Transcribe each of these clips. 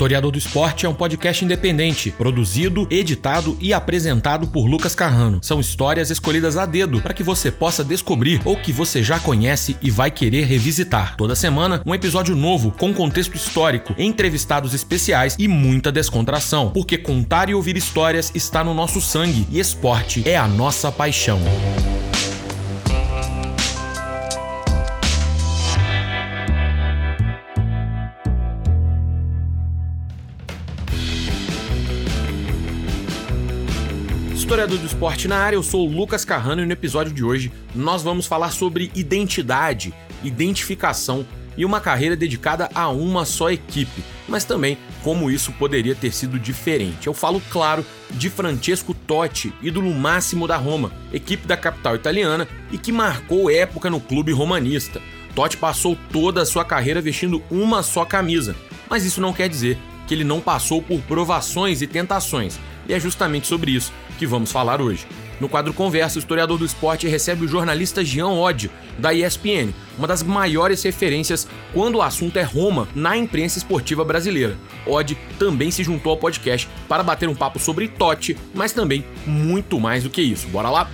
Historiador do Esporte é um podcast independente, produzido, editado e apresentado por Lucas Carrano. São histórias escolhidas a dedo para que você possa descobrir ou que você já conhece e vai querer revisitar. Toda semana, um episódio novo com contexto histórico, entrevistados especiais e muita descontração, porque contar e ouvir histórias está no nosso sangue e esporte é a nossa paixão. Historiador do esporte na área, eu sou o Lucas Carrano e no episódio de hoje nós vamos falar sobre identidade, identificação e uma carreira dedicada a uma só equipe, mas também como isso poderia ter sido diferente. Eu falo, claro, de Francesco Totti, ídolo máximo da Roma, equipe da capital italiana e que marcou época no clube romanista. Totti passou toda a sua carreira vestindo uma só camisa, mas isso não quer dizer que ele não passou por provações e tentações, e é justamente sobre isso que vamos falar hoje. No quadro Conversa, o historiador do esporte recebe o jornalista Jean Odd, da ESPN, uma das maiores referências quando o assunto é Roma na imprensa esportiva brasileira. Odd também se juntou ao podcast para bater um papo sobre Totti, mas também muito mais do que isso. Bora lá?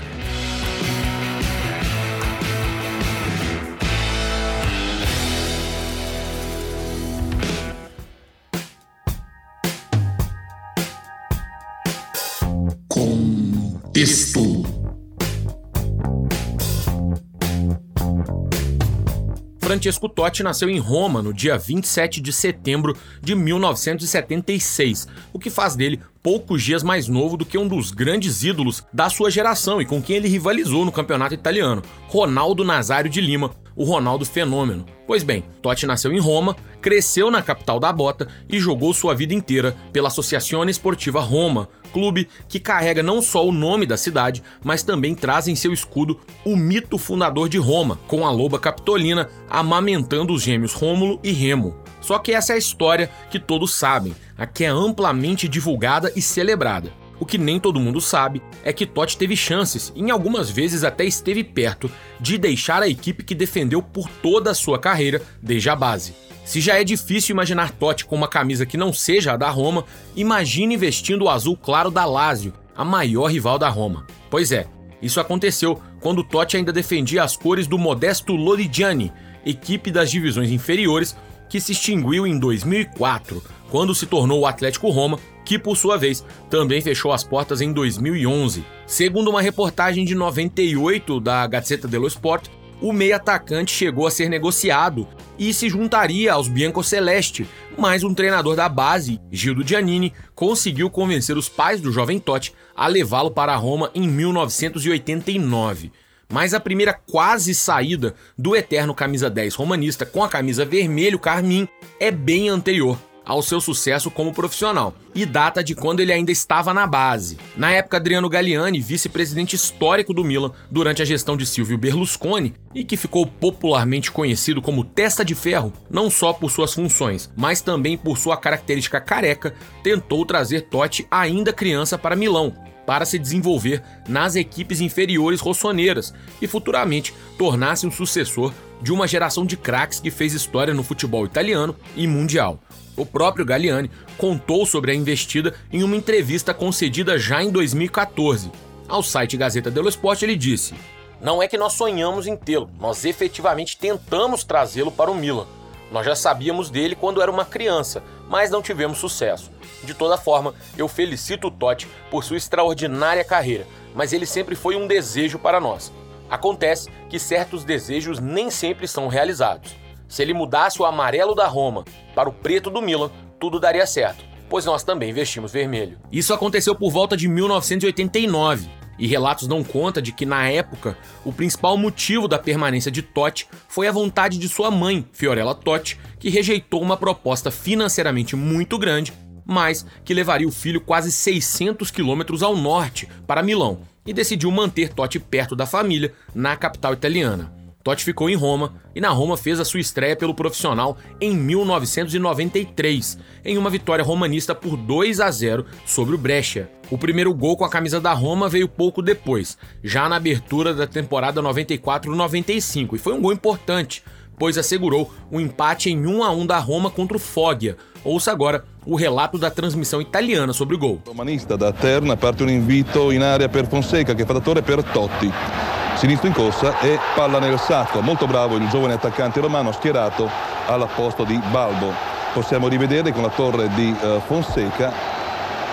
Texto. Francesco Totti nasceu em Roma no dia 27 de setembro de 1976, o que faz dele poucos dias mais novo do que um dos grandes ídolos da sua geração e com quem ele rivalizou no campeonato italiano, Ronaldo Nazário de Lima, o Ronaldo Fenômeno. Pois bem, Totti nasceu em Roma, cresceu na capital da bota e jogou sua vida inteira pela Associazione Esportiva Roma, clube que carrega não só o nome da cidade, mas também traz em seu escudo o mito fundador de Roma, com a loba capitolina amamentando os gêmeos Rômulo e Remo. Só que essa é a história que todos sabem, a que é amplamente divulgada e celebrada. O que nem todo mundo sabe é que Totti teve chances, e em algumas vezes até esteve perto, de deixar a equipe que defendeu por toda a sua carreira desde a base. Se já é difícil imaginar Totti com uma camisa que não seja a da Roma, imagine vestindo o azul claro da Lazio, a maior rival da Roma. Pois é, isso aconteceu quando Totti ainda defendia as cores do modesto Lodigiani, equipe das divisões inferiores que se extinguiu em 2004, quando se tornou o Atlético Roma que por sua vez também fechou as portas em 2011. Segundo uma reportagem de 98 da Gazzetta dello Sport, o meio atacante chegou a ser negociado e se juntaria aos Biancoceleste, mas um treinador da base, Gildo Giannini, conseguiu convencer os pais do jovem Totti a levá-lo para Roma em 1989. Mas a primeira quase saída do eterno camisa 10 romanista com a camisa vermelho carmim é bem anterior, ao seu sucesso como profissional e data de quando ele ainda estava na base. Na época, Adriano Galliani, vice-presidente histórico do Milan durante a gestão de Silvio Berlusconi e que ficou popularmente conhecido como Testa de Ferro, não só por suas funções, mas também por sua característica careca, tentou trazer Totti ainda criança para Milão, para se desenvolver nas equipes inferiores rossoneiras e futuramente tornar-se um sucessor de uma geração de craques que fez história no futebol italiano e mundial. O próprio Galliani contou sobre a investida em uma entrevista concedida já em 2014. Ao site Gazeta dello Sport, ele disse: Não é que nós sonhamos em tê-lo, nós efetivamente tentamos trazê-lo para o Milan. Nós já sabíamos dele quando era uma criança, mas não tivemos sucesso. De toda forma, eu felicito o Totti por sua extraordinária carreira, mas ele sempre foi um desejo para nós. Acontece que certos desejos nem sempre são realizados. Se ele mudasse o amarelo da Roma para o preto do Milan, tudo daria certo, pois nós também vestimos vermelho. Isso aconteceu por volta de 1989. E relatos dão conta de que, na época, o principal motivo da permanência de Totti foi a vontade de sua mãe, Fiorella Totti, que rejeitou uma proposta financeiramente muito grande, mas que levaria o filho quase 600 quilômetros ao norte, para Milão, e decidiu manter Totti perto da família, na capital italiana. Totti ficou em Roma e na Roma fez a sua estreia pelo profissional em 1993, em uma vitória romanista por 2 a 0 sobre o Brescia. O primeiro gol com a camisa da Roma veio pouco depois, já na abertura da temporada 94-95, e foi um gol importante, pois assegurou o um empate em 1 a 1 da Roma contra o Foggia. Ouça agora o relato da transmissão italiana sobre o gol. Romanista da Terna parte um invito in área per Fonseca che fa da torre per Totti. Sinistro in corsa e palla nel sacco. Molto bravo il giovane attaccante romano schierato al posto di Balbo. Possiamo rivedere con la torre di uh, Fonseca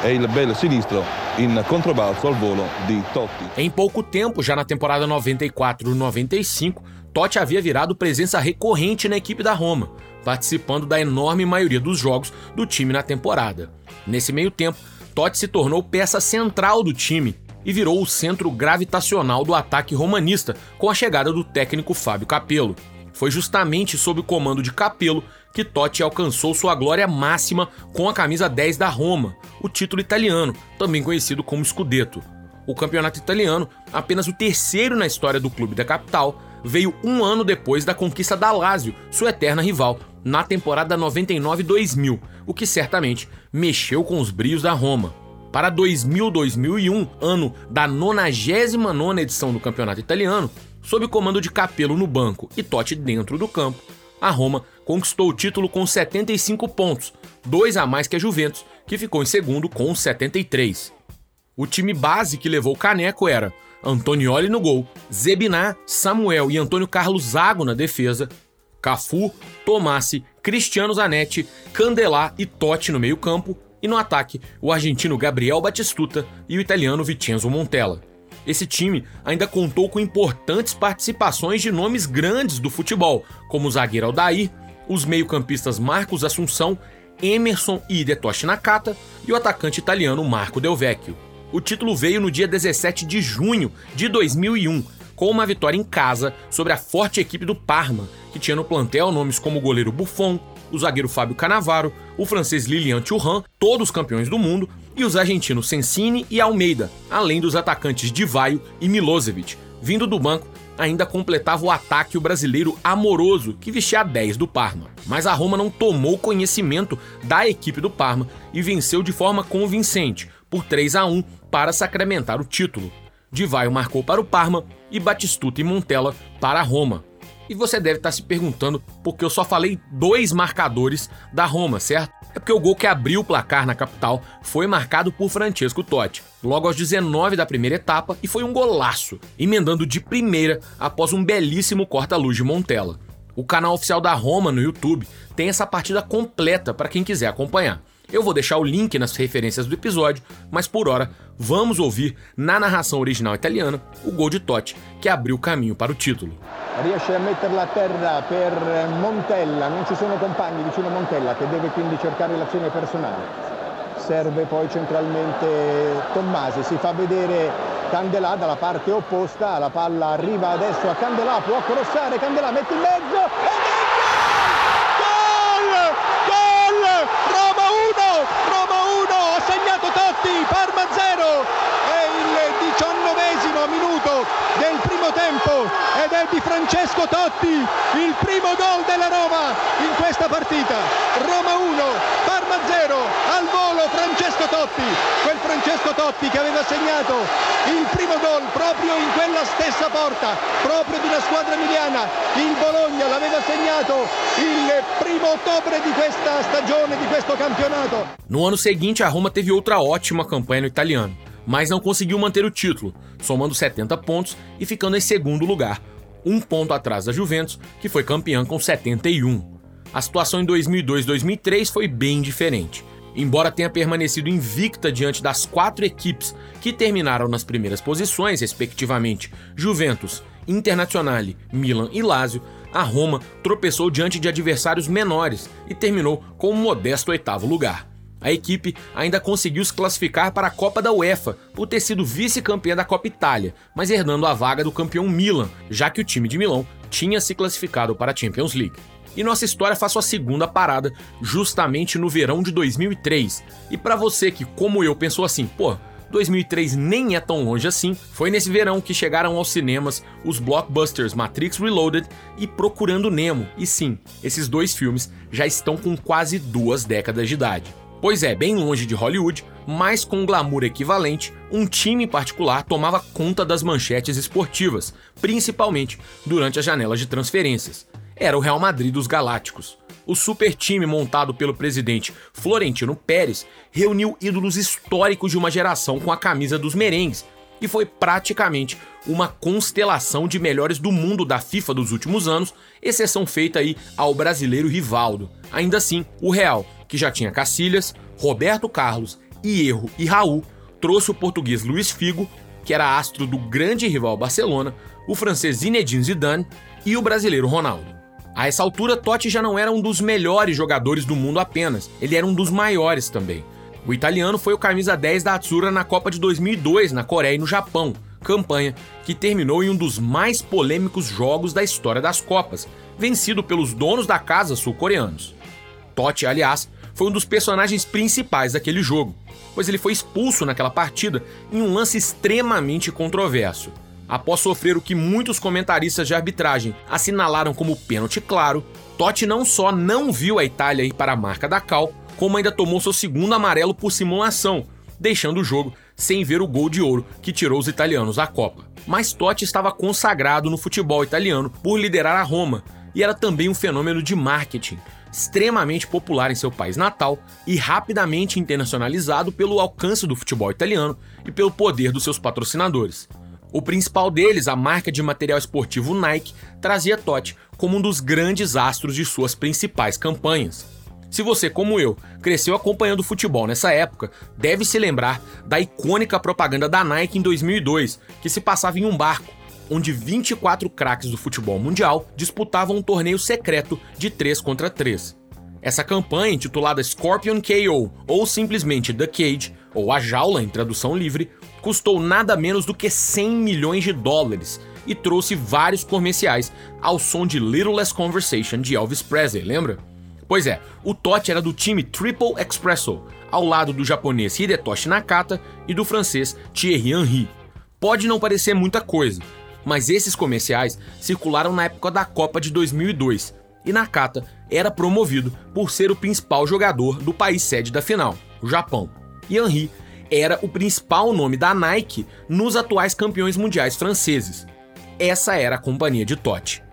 e il bel sinistro in controbalzo al volo di Totti. Em pouco tempo, já na temporada 94-95, Totti havia virado presença recorrente na equipe da Roma, participando da enorme maioria dos jogos do time na temporada. Nesse meio tempo, Totti se tornou peça central do time e virou o centro gravitacional do ataque romanista com a chegada do técnico Fábio Capello. Foi justamente sob o comando de Capello que Totti alcançou sua glória máxima com a camisa 10 da Roma, o título italiano, também conhecido como Scudetto. O campeonato italiano, apenas o terceiro na história do clube da capital, veio um ano depois da conquista da Lazio, sua eterna rival, na temporada 99-2000, o que certamente mexeu com os brios da Roma. Para 2000-2001, ano da 99 edição do campeonato italiano, sob comando de Capello no banco e Totti dentro do campo, a Roma conquistou o título com 75 pontos, dois a mais que a Juventus, que ficou em segundo com 73. O time base que levou o caneco era Antonioli no gol, Zebiná, Samuel e Antônio Carlos Zago na defesa, Cafu, Tomassi, Cristiano Zanetti, Candelá e Totti no meio-campo, e no ataque, o argentino Gabriel Batistuta e o italiano Vincenzo Montella. Esse time ainda contou com importantes participações de nomes grandes do futebol, como o zagueiro Aldair, os meio-campistas Marcos Assunção, Emerson e Hidetoshi Nakata e o atacante italiano Marco Del Vecchio. O título veio no dia 17 de junho de 2001, com uma vitória em casa sobre a forte equipe do Parma, que tinha no plantel nomes como o goleiro Buffon, o zagueiro Fábio Canavaro, o francês Lilian Thuram, todos campeões do mundo, e os argentinos Sensini e Almeida, além dos atacantes Divaio e Milosevic. Vindo do banco, ainda completava o ataque o brasileiro Amoroso, que vestia a 10 do Parma. Mas a Roma não tomou conhecimento da equipe do Parma e venceu de forma convincente, por 3 a 1 para sacramentar o título. Divaio marcou para o Parma e Batistuta e Montella para a Roma. E você deve estar se perguntando por que eu só falei dois marcadores da Roma, certo? É porque o gol que abriu o placar na capital foi marcado por Francesco Totti, logo aos 19 da primeira etapa, e foi um golaço, emendando de primeira após um belíssimo corta-luz de Montella. O canal oficial da Roma no YouTube tem essa partida completa para quem quiser acompanhar. Eu vou deixar o link nas referências do episódio, mas por hora vamos ouvir na narração original italiana o gol de Totti que abriu o caminho para o título. Riesce a metterla a terra per Montella, non ci sono compagni vicino Montella che deve quindi cercare l'azione personale. Serve poi centralmente Tommasi, si fa vedere Candelà dalla parte opposta, la palla arriva adesso a Candelà, può crossare, Candelà mette in mezzo. E Parma 0 è il diciannovesimo minuto del primo tempo ed è di Francesco Totti il primo gol della Roma in questa partita. Roma 1 Parma 0 al volo Francesco Totti quel Francesco Totti che aveva segnato il primo gol proprio in quella stessa porta proprio di una squadra emiliana il Bologna l'aveva segnato il primo ottobre di questa stagione di questo campionato No ano seguinte a Roma teve outra ótima campanha no italiano mas não conseguiu manter o título, somando 70 pontos e ficando em segundo lugar, um ponto atrás da Juventus, que foi campeã com 71. A situação em 2002-2003 foi bem diferente. Embora tenha permanecido invicta diante das quatro equipes que terminaram nas primeiras posições, respectivamente Juventus, Internazionale, Milan e Lazio, a Roma tropeçou diante de adversários menores e terminou com um modesto oitavo lugar. A equipe ainda conseguiu se classificar para a Copa da UEFA por ter sido vice-campeã da Copa Itália, mas herdando a vaga do campeão Milan, já que o time de Milão tinha se classificado para a Champions League. E nossa história faz sua segunda parada justamente no verão de 2003. E para você que, como eu, pensou assim, pô, 2003 nem é tão longe assim, foi nesse verão que chegaram aos cinemas os blockbusters Matrix Reloaded e Procurando Nemo. E sim, esses dois filmes já estão com quase duas décadas de idade. Pois é, bem longe de Hollywood, mas com glamour equivalente, um time particular tomava conta das manchetes esportivas, principalmente durante as janelas de transferências. Era o Real Madrid dos Galácticos. O super time montado pelo presidente Florentino Pérez reuniu ídolos históricos de uma geração com a camisa dos merengues e foi praticamente uma constelação de melhores do mundo da FIFA dos últimos anos, exceção feita aí ao brasileiro Rivaldo. Ainda assim, o Real, que já tinha Cacilhas, Roberto Carlos, Hierro e Raul, trouxe o português Luiz Figo, que era astro do grande rival Barcelona, o francês Zinedine Zidane e o brasileiro Ronaldo. A essa altura, Totti já não era um dos melhores jogadores do mundo apenas, ele era um dos maiores também. O italiano foi o camisa 10 da Atsura na Copa de 2002 na Coreia e no Japão, campanha que terminou em um dos mais polêmicos jogos da história das Copas, vencido pelos donos da casa sul-coreanos. Totti, aliás, foi um dos personagens principais daquele jogo, pois ele foi expulso naquela partida em um lance extremamente controverso. Após sofrer o que muitos comentaristas de arbitragem assinalaram como pênalti claro, Totti não só não viu a Itália ir para a marca da Cal, como ainda tomou seu segundo amarelo por simulação, deixando o jogo sem ver o gol de ouro que tirou os italianos da Copa. Mas Totti estava consagrado no futebol italiano por liderar a Roma e era também um fenômeno de marketing, extremamente popular em seu país natal e rapidamente internacionalizado pelo alcance do futebol italiano e pelo poder dos seus patrocinadores. O principal deles, a marca de material esportivo Nike, trazia Totti como um dos grandes astros de suas principais campanhas. Se você, como eu, cresceu acompanhando futebol nessa época, deve se lembrar da icônica propaganda da Nike em 2002, que se passava em um barco, onde 24 craques do futebol mundial disputavam um torneio secreto de 3 contra 3. Essa campanha, intitulada Scorpion KO ou simplesmente The Cage, ou A Jaula em tradução livre, custou nada menos do que 100 milhões de dólares e trouxe vários comerciais ao som de Little Less Conversation de Elvis Presley, lembra? Pois é, o Totti era do time Triple Expresso, ao lado do japonês Hidetoshi Nakata e do francês Thierry Henry. Pode não parecer muita coisa, mas esses comerciais circularam na época da Copa de 2002 e Nakata era promovido por ser o principal jogador do país sede da final, o Japão. E Henry era o principal nome da Nike nos atuais campeões mundiais franceses. Essa era a companhia de Totti.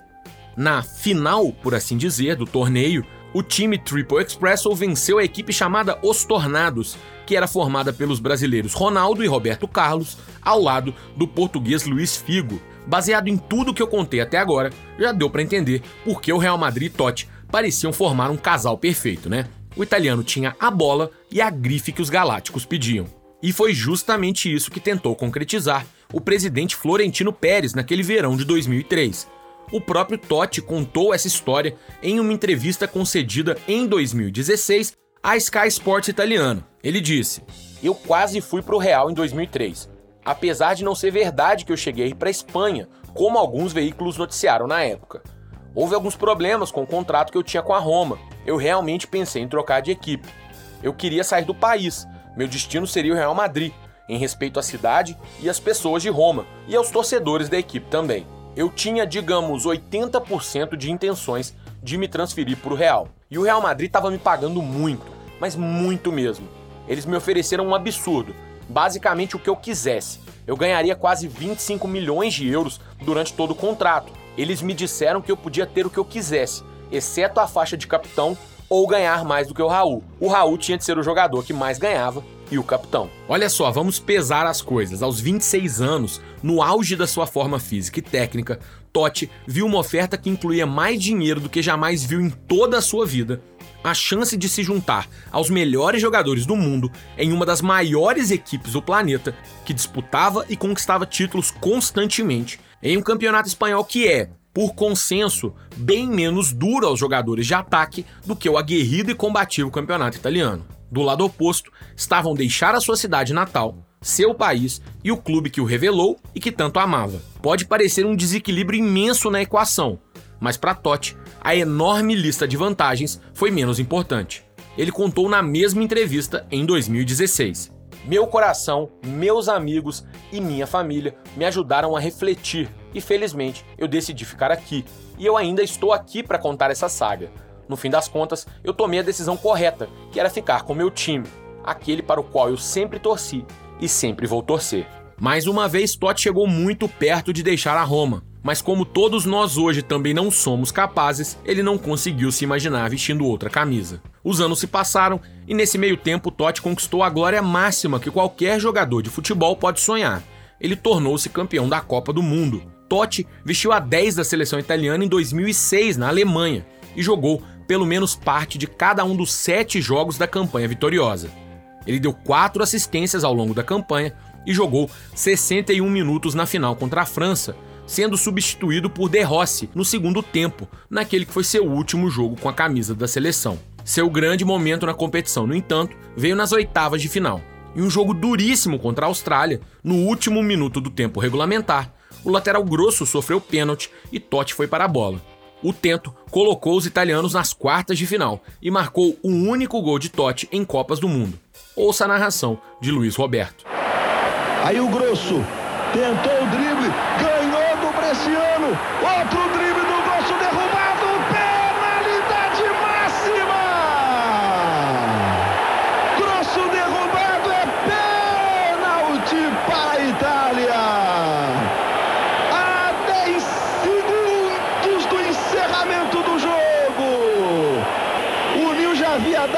Na final, por assim dizer, do torneio, o time Triple Expresso venceu a equipe chamada Os Tornados, que era formada pelos brasileiros Ronaldo e Roberto Carlos, ao lado do português Luiz Figo. Baseado em tudo que eu contei até agora, já deu para entender por que o Real Madrid e Totti pareciam formar um casal perfeito, né? O italiano tinha a bola e a grife que os galácticos pediam. E foi justamente isso que tentou concretizar o presidente Florentino Pérez naquele verão de 2003 o próprio Totti contou essa história em uma entrevista concedida em 2016 à Sky Sports italiano. Ele disse: Eu quase fui para o Real em 2003, apesar de não ser verdade que eu cheguei para a Espanha, como alguns veículos noticiaram na época. Houve alguns problemas com o contrato que eu tinha com a Roma. Eu realmente pensei em trocar de equipe. Eu queria sair do país. Meu destino seria o Real Madrid, em respeito à cidade e às pessoas de Roma e aos torcedores da equipe também eu tinha, digamos, 80% de intenções de me transferir para o Real. E o Real Madrid estava me pagando muito, mas muito mesmo. Eles me ofereceram um absurdo, basicamente o que eu quisesse. Eu ganharia quase 25 milhões de euros durante todo o contrato. Eles me disseram que eu podia ter o que eu quisesse, exceto a faixa de capitão ou ganhar mais do que o Raul. O Raul tinha de ser o jogador que mais ganhava e o capitão. Olha só, vamos pesar as coisas. Aos 26 anos, no auge da sua forma física e técnica, Totti viu uma oferta que incluía mais dinheiro do que jamais viu em toda a sua vida. A chance de se juntar aos melhores jogadores do mundo em uma das maiores equipes do planeta, que disputava e conquistava títulos constantemente, em um campeonato espanhol que é, por consenso, bem menos duro aos jogadores de ataque do que o aguerrido e combativo campeonato italiano. Do lado oposto, estavam deixar a sua cidade natal, seu país e o clube que o revelou e que tanto amava. Pode parecer um desequilíbrio imenso na equação, mas para Totti, a enorme lista de vantagens foi menos importante. Ele contou na mesma entrevista em 2016. Meu coração, meus amigos e minha família me ajudaram a refletir e felizmente eu decidi ficar aqui. E eu ainda estou aqui para contar essa saga. No fim das contas, eu tomei a decisão correta, que era ficar com meu time, aquele para o qual eu sempre torci e sempre vou torcer. Mais uma vez, Totti chegou muito perto de deixar a Roma. Mas como todos nós hoje também não somos capazes, ele não conseguiu se imaginar vestindo outra camisa. Os anos se passaram e nesse meio tempo Totti conquistou a glória máxima que qualquer jogador de futebol pode sonhar. Ele tornou-se campeão da Copa do Mundo. Totti vestiu a 10 da seleção italiana em 2006 na Alemanha e jogou pelo menos parte de cada um dos sete jogos da campanha vitoriosa. Ele deu quatro assistências ao longo da campanha e jogou 61 minutos na final contra a França, sendo substituído por De Rossi no segundo tempo, naquele que foi seu último jogo com a camisa da seleção. Seu grande momento na competição, no entanto, veio nas oitavas de final. Em um jogo duríssimo contra a Austrália, no último minuto do tempo regulamentar, o lateral grosso sofreu pênalti e Totti foi para a bola. O tento colocou os italianos nas quartas de final e marcou o único gol de Totti em Copas do Mundo. Ouça a narração de Luiz Roberto. Aí o grosso tentou o drible, ganhou Bresciano, outro drible do Grosso derrubado, penalidade máxima! Grosso derrubado é pênalti para a Itália! A 10 segundos do encerramento do jogo! O Nil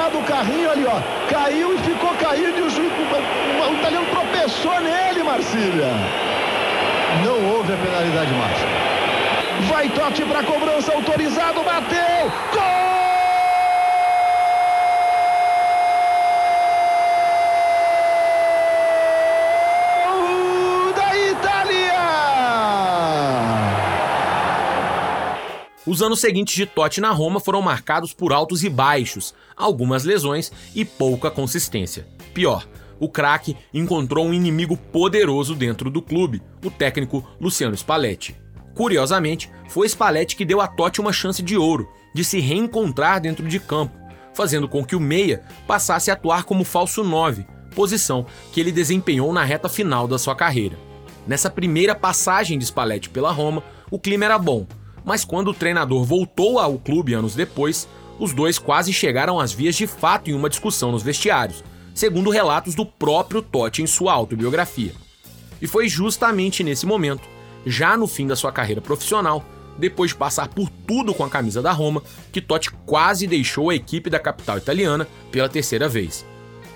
dado o carrinho ali, ó, caiu e ficou caído e o, juiz, o, o italiano tropeçou nele, Marcília não houve a penalidade máxima. Vai Totti para cobrança, autorizado, bateu, gol! Os anos seguintes de Totti na Roma foram marcados por altos e baixos, algumas lesões e pouca consistência. Pior, o craque encontrou um inimigo poderoso dentro do clube, o técnico Luciano Spalletti. Curiosamente, foi Spalletti que deu a Totti uma chance de ouro de se reencontrar dentro de campo, fazendo com que o meia passasse a atuar como falso 9, posição que ele desempenhou na reta final da sua carreira. Nessa primeira passagem de Spalletti pela Roma, o clima era bom, mas quando o treinador voltou ao clube anos depois, os dois quase chegaram às vias de fato em uma discussão nos vestiários, segundo relatos do próprio Totti em sua autobiografia. E foi justamente nesse momento, já no fim da sua carreira profissional, depois de passar por tudo com a camisa da Roma, que Totti quase deixou a equipe da capital italiana pela terceira vez.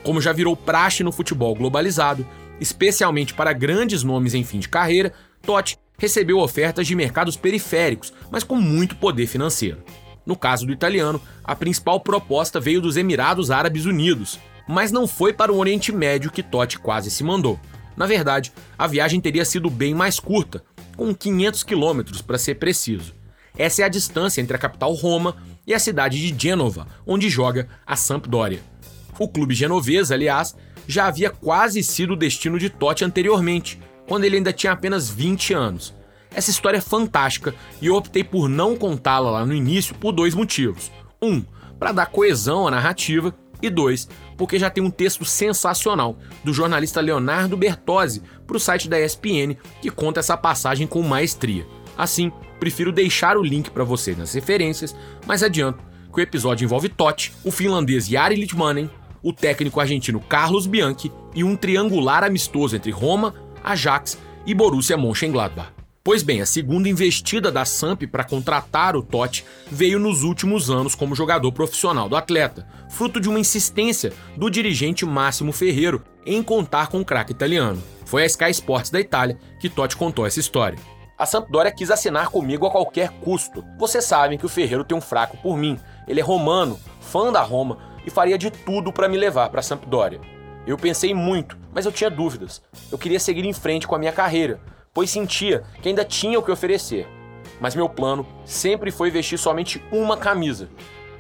Como já virou praxe no futebol globalizado, especialmente para grandes nomes em fim de carreira, Totti recebeu ofertas de mercados periféricos, mas com muito poder financeiro. No caso do italiano, a principal proposta veio dos Emirados Árabes Unidos, mas não foi para o Oriente Médio que Totti quase se mandou. Na verdade, a viagem teria sido bem mais curta, com 500 quilômetros para ser preciso. Essa é a distância entre a capital Roma e a cidade de Gênova, onde joga a Sampdoria. O clube genovês, aliás, já havia quase sido o destino de Totti anteriormente, quando ele ainda tinha apenas 20 anos. Essa história é fantástica e eu optei por não contá-la lá no início por dois motivos. Um, para dar coesão à narrativa, e dois, porque já tem um texto sensacional do jornalista Leonardo Bertozzi para o site da ESPN que conta essa passagem com maestria. Assim, prefiro deixar o link para vocês nas referências, mas adianto que o episódio envolve Totti, o finlandês Jari Litmanen, o técnico argentino Carlos Bianchi e um triangular amistoso entre Roma, Ajax e Borussia Mönchengladbach. Pois bem, a segunda investida da Samp para contratar o Totti veio nos últimos anos como jogador profissional do atleta, fruto de uma insistência do dirigente Máximo Ferreiro em contar com o craque italiano. Foi a Sky Sports da Itália que Totti contou essa história. A Sampdoria quis assinar comigo a qualquer custo. Vocês sabem que o Ferreiro tem um fraco por mim. Ele é romano, fã da Roma e faria de tudo para me levar para a Sampdoria. Eu pensei muito, mas eu tinha dúvidas. Eu queria seguir em frente com a minha carreira, pois sentia que ainda tinha o que oferecer. Mas meu plano sempre foi vestir somente uma camisa.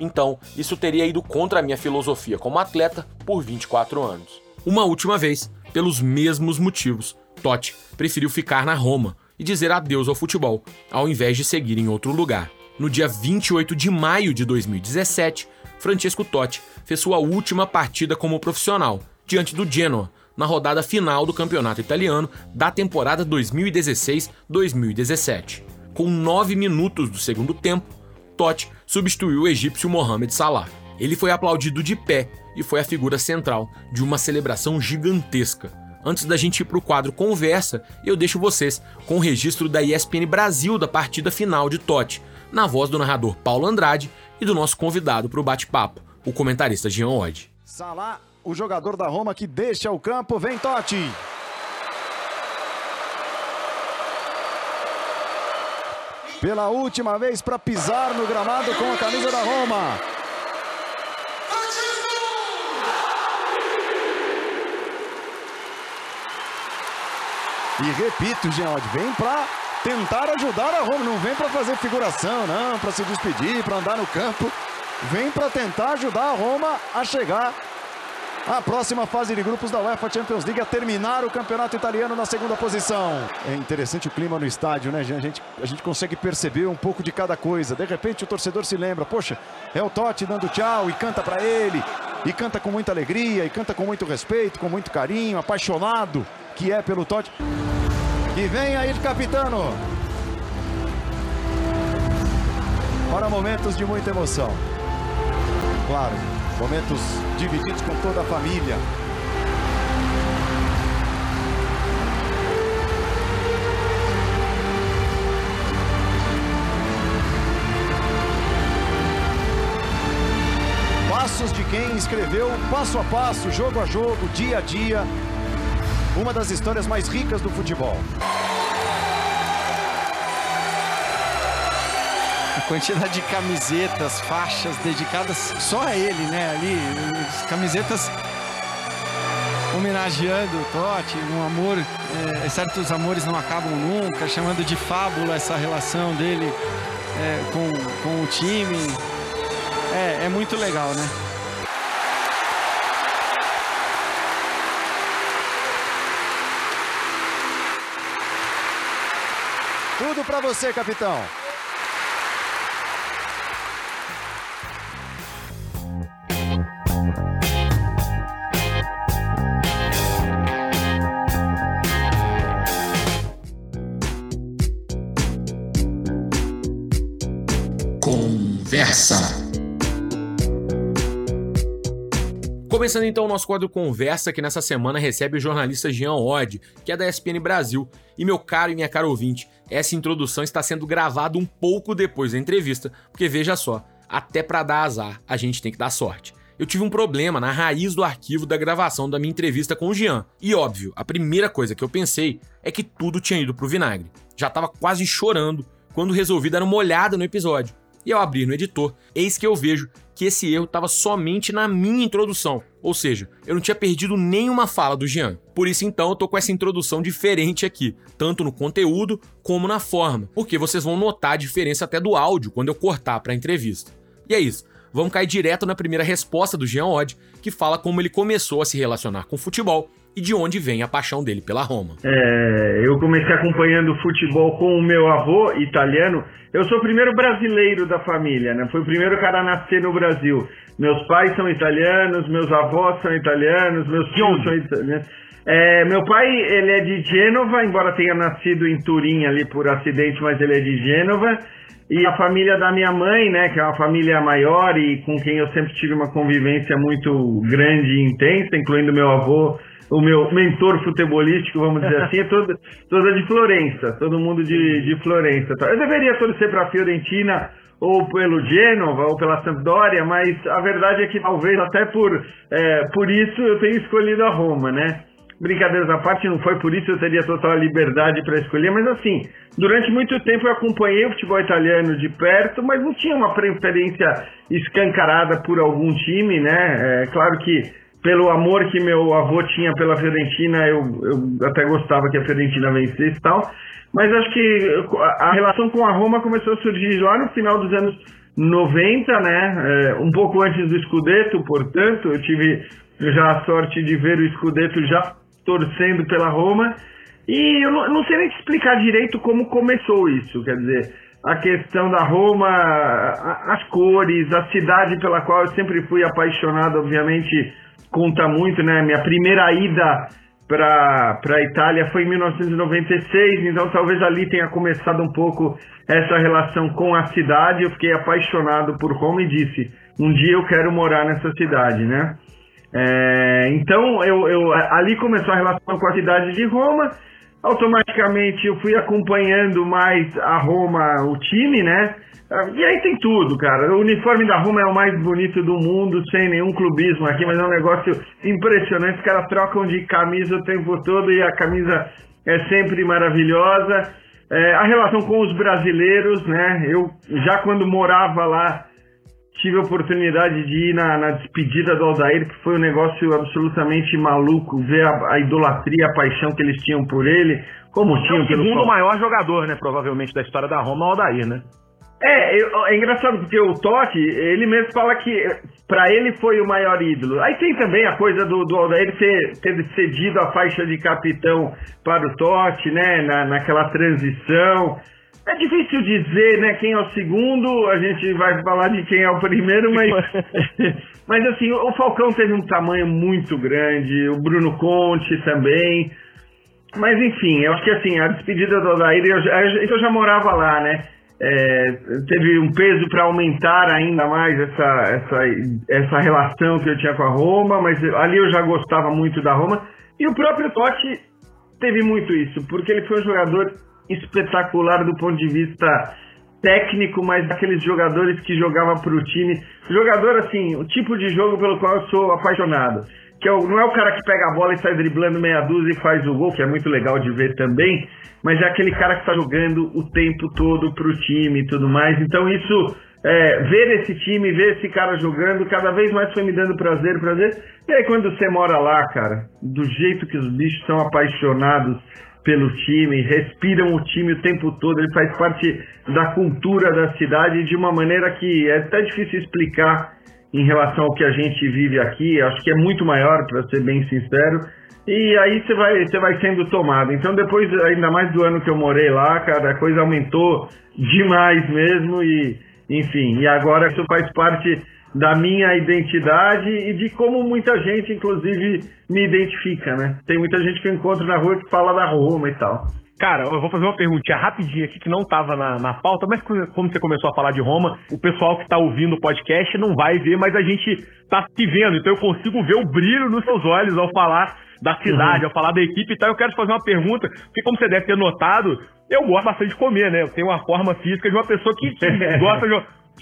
Então, isso teria ido contra a minha filosofia como atleta por 24 anos. Uma última vez, pelos mesmos motivos, Totti preferiu ficar na Roma e dizer adeus ao futebol, ao invés de seguir em outro lugar. No dia 28 de maio de 2017, Francesco Totti fez sua última partida como profissional, diante do Genoa, na rodada final do campeonato italiano da temporada 2016-2017. Com nove minutos do segundo tempo, Totti substituiu o egípcio Mohamed Salah. Ele foi aplaudido de pé e foi a figura central de uma celebração gigantesca. Antes da gente ir para o quadro Conversa, eu deixo vocês com o registro da ESPN Brasil da partida final de Totti, na voz do narrador Paulo Andrade e do nosso convidado para o bate-papo, o comentarista Jean Oddi. Salah, o jogador da Roma que deixa o campo, vem Totti. Pela última vez para pisar no gramado com a camisa da Roma. E repito, Geode, vem para tentar ajudar a Roma, não vem para fazer figuração, não, para se despedir, para andar no campo. Vem para tentar ajudar a Roma a chegar à próxima fase de grupos da UEFA Champions League, a terminar o campeonato italiano na segunda posição. É interessante o clima no estádio, né? A gente, a gente consegue perceber um pouco de cada coisa. De repente o torcedor se lembra, poxa, é o Totti dando tchau e canta para ele, e canta com muita alegria, e canta com muito respeito, com muito carinho, apaixonado que é pelo Totti. E vem aí, capitano. Para momentos de muita emoção. Claro, momentos divididos com toda a família. Passos de quem escreveu passo a passo, jogo a jogo, dia a dia, uma das histórias mais ricas do futebol. Quantidade de camisetas, faixas dedicadas só a ele, né? Ali, camisetas homenageando o Totti, um amor, é, certos amores não acabam nunca, chamando de fábula essa relação dele é, com, com o time. É, é muito legal, né? Tudo para você, capitão. Começando então o nosso quadro Conversa, que nessa semana recebe o jornalista Jean Odd, que é da ESPN Brasil. E meu caro e minha cara ouvinte, essa introdução está sendo gravada um pouco depois da entrevista, porque veja só, até para dar azar, a gente tem que dar sorte. Eu tive um problema na raiz do arquivo da gravação da minha entrevista com o Jean. E óbvio, a primeira coisa que eu pensei é que tudo tinha ido pro vinagre. Já tava quase chorando quando resolvi dar uma olhada no episódio. E ao abrir no editor, eis que eu vejo que esse erro estava somente na minha introdução, ou seja, eu não tinha perdido nenhuma fala do Jean. Por isso então eu tô com essa introdução diferente aqui, tanto no conteúdo como na forma, porque vocês vão notar a diferença até do áudio quando eu cortar para a entrevista. E é isso. Vamos cair direto na primeira resposta do Jean Odd, que fala como ele começou a se relacionar com o futebol e de onde vem a paixão dele pela Roma. É, eu comecei acompanhando futebol com o meu avô italiano. Eu sou o primeiro brasileiro da família, né? Fui o primeiro cara a nascer no Brasil. Meus pais são italianos, meus avós são italianos, meus tios são italianos. É, meu pai, ele é de Gênova, embora tenha nascido em Turim ali por acidente, mas ele é de Gênova. E a família da minha mãe, né, que é uma família maior e com quem eu sempre tive uma convivência muito grande e intensa, incluindo meu avô, o meu mentor futebolístico, vamos dizer assim, é toda, toda de Florença, todo mundo de, de Florença. Eu deveria torcer para a Fiorentina ou pelo Genova ou pela Sampdoria, mas a verdade é que talvez até por, é, por isso eu tenho escolhido a Roma, né? Brincadeiras à parte, não foi por isso eu teria total liberdade para escolher, mas assim, durante muito tempo eu acompanhei o futebol italiano de perto, mas não tinha uma preferência escancarada por algum time, né? É claro que pelo amor que meu avô tinha pela Fiorentina, eu, eu até gostava que a Fiorentina vencesse e tal. Mas acho que a relação com a Roma começou a surgir lá no final dos anos 90, né? É, um pouco antes do Scudetto, portanto, eu tive já a sorte de ver o Scudetto já torcendo pela Roma. E eu não, não sei nem te explicar direito como começou isso, quer dizer, a questão da Roma, as cores, a cidade pela qual eu sempre fui apaixonado, obviamente, conta muito, né? Minha primeira ida para a Itália foi em 1996, então talvez ali tenha começado um pouco essa relação com a cidade. Eu fiquei apaixonado por Roma e disse: um dia eu quero morar nessa cidade, né? É, então eu, eu, ali começou a relação com a cidade de Roma. Automaticamente eu fui acompanhando mais a Roma, o time, né? E aí tem tudo, cara. O uniforme da Roma é o mais bonito do mundo, sem nenhum clubismo aqui, mas é um negócio impressionante. Os caras trocam de camisa o tempo todo e a camisa é sempre maravilhosa. É, a relação com os brasileiros, né? Eu já quando morava lá tive a oportunidade de ir na, na, despedida do Aldair, que foi um negócio absolutamente maluco, ver a, a idolatria, a paixão que eles tinham por ele, como tinham é o pelo segundo maior jogador, né, provavelmente, da história da Roma, o Aldair, né? É, é engraçado porque o Totti, ele mesmo fala que para ele foi o maior ídolo. Aí tem também a coisa do, do Aldair ter, ter cedido a faixa de capitão para o Totti, né, na, naquela transição. É difícil dizer, né, quem é o segundo, a gente vai falar de quem é o primeiro, mas, mas assim, o Falcão teve um tamanho muito grande, o Bruno Conte também, mas enfim, eu acho que assim, a despedida do Odair, eu, eu já morava lá, né, é, teve um peso para aumentar ainda mais essa, essa, essa relação que eu tinha com a Roma, mas ali eu já gostava muito da Roma, e o próprio Totti teve muito isso, porque ele foi um jogador espetacular do ponto de vista técnico, mas daqueles jogadores que jogavam para o time. Jogador, assim, o tipo de jogo pelo qual eu sou apaixonado. Que é o, não é o cara que pega a bola e sai driblando meia dúzia e faz o gol, que é muito legal de ver também, mas é aquele cara que está jogando o tempo todo para o time e tudo mais. Então, isso, é, ver esse time, ver esse cara jogando, cada vez mais foi me dando prazer, prazer. E aí, quando você mora lá, cara, do jeito que os bichos são apaixonados pelo time, respiram o time o tempo todo, ele faz parte da cultura da cidade de uma maneira que é até difícil explicar em relação ao que a gente vive aqui, acho que é muito maior, para ser bem sincero, e aí você vai, você vai sendo tomado. Então depois, ainda mais do ano que eu morei lá, cara, a coisa aumentou demais mesmo, e enfim, e agora isso faz parte da minha identidade e de como muita gente, inclusive, me identifica, né? Tem muita gente que eu encontro na rua que fala da Roma e tal. Cara, eu vou fazer uma perguntinha rapidinha aqui que não estava na, na pauta, mas como você começou a falar de Roma, o pessoal que está ouvindo o podcast não vai ver, mas a gente está te vendo, então eu consigo ver o brilho nos seus olhos ao falar da cidade, uhum. ao falar da equipe e tal. Eu quero te fazer uma pergunta, porque como você deve ter notado, eu gosto bastante de comer, né? Eu tenho uma forma física de uma pessoa que gosta de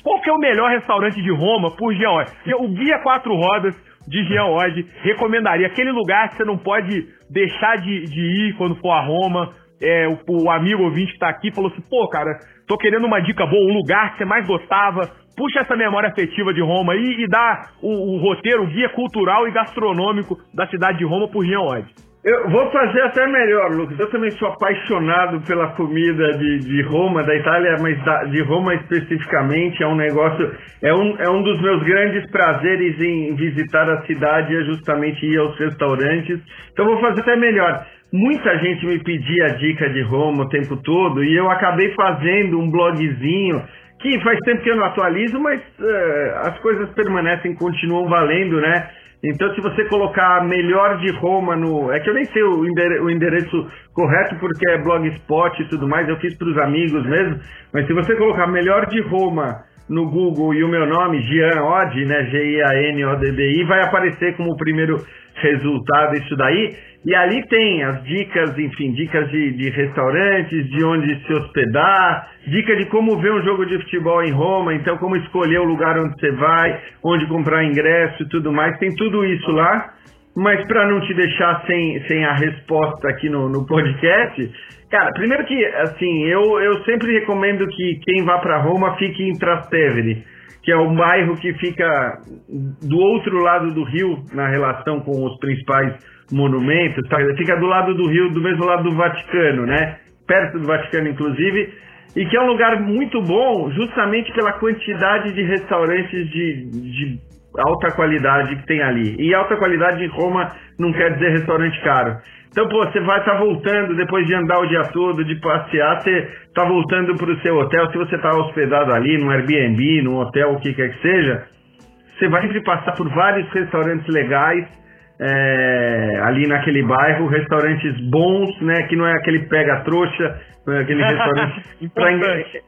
qual que é o melhor restaurante de Roma por Jean Oddi? O Guia Quatro Rodas de Jean Oddi recomendaria aquele lugar que você não pode deixar de, de ir quando for a Roma. É, o, o, amigo ouvinte que tá aqui falou assim, pô, cara, tô querendo uma dica boa, um lugar que você mais gostava, puxa essa memória afetiva de Roma aí e dá o, o roteiro, o guia cultural e gastronômico da cidade de Roma por Jean Oddi. Eu vou fazer até melhor, Lucas. Eu também sou apaixonado pela comida de, de Roma, da Itália, mas da, de Roma especificamente. É um negócio, é um, é um dos meus grandes prazeres em visitar a cidade, é justamente ir aos restaurantes. Então vou fazer até melhor. Muita gente me pedia dica de Roma o tempo todo e eu acabei fazendo um blogzinho que faz tempo que eu não atualizo, mas uh, as coisas permanecem, continuam valendo, né? Então, se você colocar melhor de Roma no. É que eu nem sei o, endereço, o endereço correto, porque é blogspot e tudo mais, eu fiz para os amigos mesmo. Mas se você colocar melhor de Roma no Google e o meu nome, Gian Odd, né? G-I-A-N-O-D-D-I, vai aparecer como o primeiro resultado isso daí. E ali tem as dicas, enfim, dicas de, de restaurantes, de onde se hospedar, dica de como ver um jogo de futebol em Roma, então como escolher o lugar onde você vai, onde comprar ingresso e tudo mais. Tem tudo isso lá. Mas para não te deixar sem, sem a resposta aqui no, no podcast, cara, primeiro que, assim, eu, eu sempre recomendo que quem vá para Roma fique em Trastevere que é um bairro que fica do outro lado do rio na relação com os principais monumentos, tá? fica do lado do rio, do mesmo lado do Vaticano, né? Perto do Vaticano, inclusive, e que é um lugar muito bom justamente pela quantidade de restaurantes de, de alta qualidade que tem ali. E alta qualidade em Roma não quer dizer restaurante caro. Então, pô, você vai estar tá voltando depois de andar o dia todo, de passear, você está voltando para o seu hotel. Se você está hospedado ali, no Airbnb, no hotel, o que quer que seja, você vai sempre passar por vários restaurantes legais é, ali naquele bairro, restaurantes bons, né? Que não é aquele pega-trouxa, não é aquele restaurante para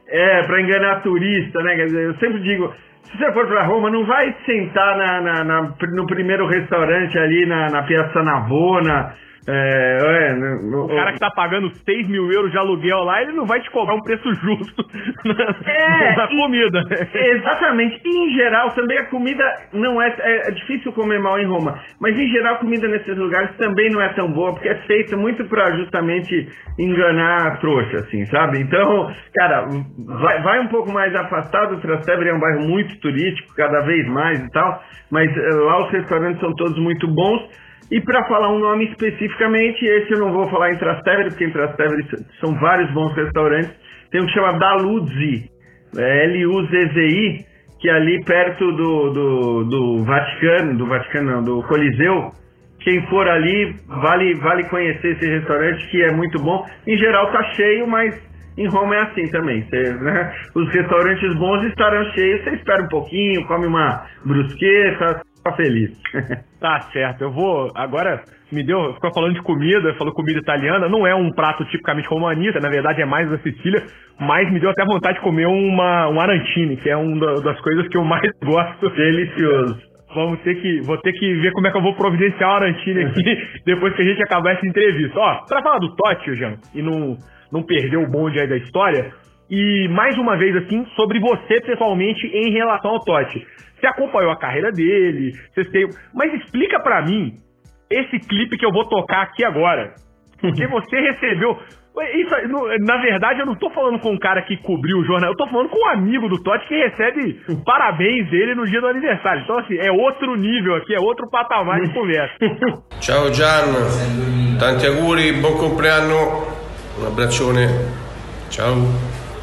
é, pra enganar turista, né? Eu sempre digo, se você for para Roma, não vai sentar na, na, na, no primeiro restaurante ali na, na Piazza Navona, é, é, né, o cara que tá pagando 6 mil euros de aluguel lá, ele não vai te cobrar um preço justo na, é, na comida. E, exatamente. E em geral, também a comida não é, é, é. difícil comer mal em Roma, mas em geral a comida nesses lugares também não é tão boa, porque é feita muito pra justamente enganar a trouxa, assim, sabe? Então, cara, vai, vai um pouco mais afastado. O Trastevere é um bairro muito turístico, cada vez mais e tal, mas eh, lá os restaurantes são todos muito bons. E para falar um nome especificamente, esse eu não vou falar em Trastevere, porque em Trastevere são vários bons restaurantes. Tem um que chama Daluzzi, é L-U-Z-Z-I, que é ali perto do, do, do Vaticano, do Vaticano não, do Coliseu. Quem for ali, vale, vale conhecer esse restaurante, que é muito bom. Em geral tá cheio, mas em Roma é assim também. Você, né? Os restaurantes bons estarão cheios, você espera um pouquinho, come uma brusqueta, tá feliz. tá certo, eu vou. Agora me deu. Ficou falando de comida, falou comida italiana. Não é um prato tipicamente romanista, na verdade é mais da Sicília, mas me deu até vontade de comer uma, um arantine, que é uma das coisas que eu mais gosto. Delicioso. Vamos ter que. Vou ter que ver como é que eu vou providenciar o arantine aqui depois que a gente acabar essa entrevista. Ó, pra falar do Totti, Jean, e não, não perder o bonde aí da história. E mais uma vez, assim, sobre você pessoalmente em relação ao Totti. Você acompanhou a carreira dele, você tem. Mas explica para mim esse clipe que eu vou tocar aqui agora. Porque você recebeu. Isso, na verdade, eu não tô falando com um cara que cobriu o jornal, eu tô falando com um amigo do Totti que recebe parabéns dele no dia do aniversário. Então, assim, é outro nível aqui, é outro patamar de conversa. Ciao Gian, tanti auguri, buon compleanno, um abbraccione, ciao.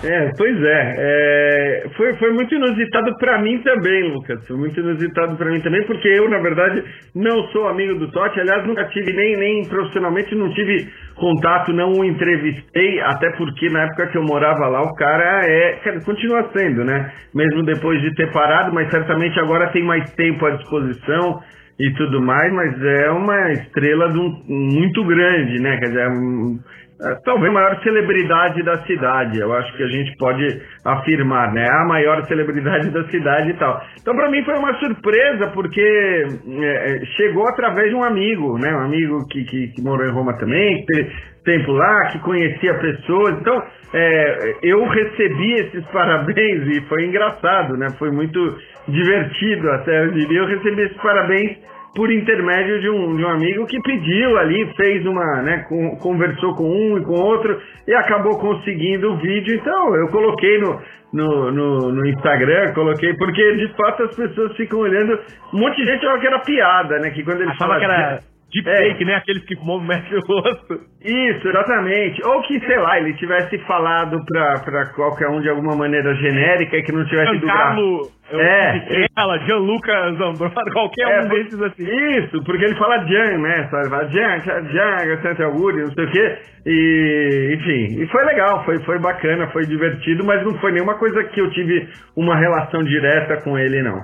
É, pois é. é foi, foi muito inusitado para mim também, Lucas. Foi muito inusitado para mim também, porque eu, na verdade, não sou amigo do Totti. Aliás, nunca tive, nem, nem profissionalmente, não tive contato, não o entrevistei, até porque na época que eu morava lá, o cara é. Continua sendo, né? Mesmo depois de ter parado, mas certamente agora tem mais tempo à disposição e tudo mais, mas é uma estrela um, muito grande, né? Quer dizer, é um, é, talvez a maior celebridade da cidade, eu acho que a gente pode afirmar, né? A maior celebridade da cidade e tal. Então, para mim foi uma surpresa, porque é, é, chegou através de um amigo, né? Um amigo que, que, que morou em Roma também, que teve tempo lá, que conhecia pessoas. Então, é, eu recebi esses parabéns e foi engraçado, né? Foi muito divertido até, eu diria. Eu recebi esses parabéns por intermédio de um, de um amigo que pediu ali, fez uma, né, com, conversou com um e com outro e acabou conseguindo o vídeo. Então eu coloquei no, no, no, no, Instagram, coloquei, porque de fato as pessoas ficam olhando. Um monte de gente achava que era piada, né? Que quando eles Achava que era deepfake, é. né? Aqueles que metem o rosto. Isso, exatamente. Ou que, sei lá, ele tivesse falado pra, pra qualquer um de alguma maneira genérica e que não tivesse Giancarlo, do É. Ela, Gianluca Zambrano, qualquer é, um desses assim. Isso, porque ele fala Gian, né? Ele fala Gian, Gian, Santa Augurio, não sei o quê. E, enfim, e foi legal, foi, foi bacana, foi divertido, mas não foi nenhuma coisa que eu tive uma relação direta com ele, não.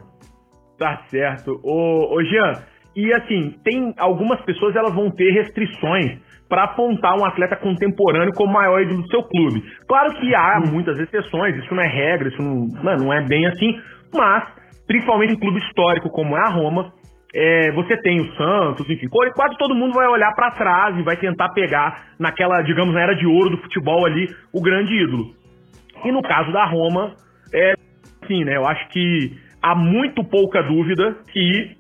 Tá certo. Ô, ô Jean, e assim, tem algumas pessoas elas vão ter restrições para apontar um atleta contemporâneo como maior ídolo do seu clube. Claro que há muitas exceções, isso não é regra, isso não, não é bem assim, mas principalmente em clube histórico como é a Roma, é, você tem o Santos, enfim, quase todo mundo vai olhar para trás e vai tentar pegar naquela, digamos, na era de ouro do futebol ali, o grande ídolo. E no caso da Roma, é assim, né? Eu acho que há muito pouca dúvida que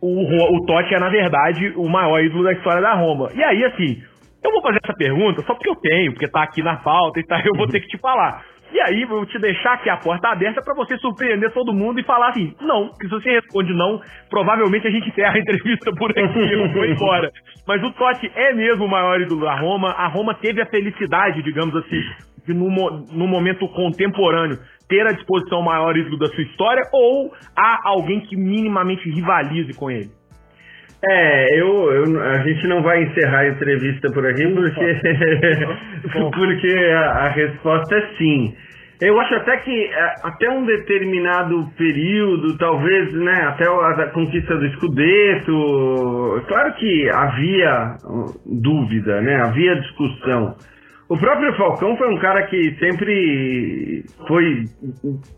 o, o Totti é, na verdade, o maior ídolo da história da Roma. E aí, assim, eu vou fazer essa pergunta só porque eu tenho, porque tá aqui na pauta e tal, eu vou ter que te falar. E aí, vou te deixar aqui a porta aberta para você surpreender todo mundo e falar assim: não, que se você responde não, provavelmente a gente encerra a entrevista por aqui eu vou embora. Mas o Totti é mesmo o maior ídolo da Roma. A Roma teve a felicidade, digamos assim, de no, no momento contemporâneo ter à disposição o maior ídolo da sua história ou há alguém que minimamente rivalize com ele? É, eu, eu, a gente não vai encerrar a entrevista por aqui porque, porque a, a, resposta é sim. Eu acho até que é, até um determinado período, talvez, né, até a conquista do Scudetto, claro que havia dúvida, né, havia discussão. O próprio Falcão foi um cara que sempre foi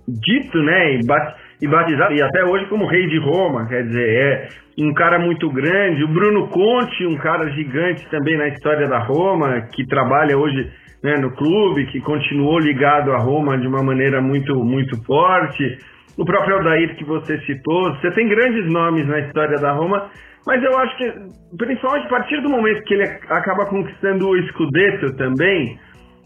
dito, né, e batizado, e até hoje como rei de Roma, quer dizer, é um cara muito grande. O Bruno Conte, um cara gigante também na história da Roma, que trabalha hoje né, no clube, que continuou ligado a Roma de uma maneira muito, muito forte. O próprio Aldair que você citou, você tem grandes nomes na história da Roma, mas eu acho que, principalmente a partir do momento que ele acaba conquistando o Scudetto também,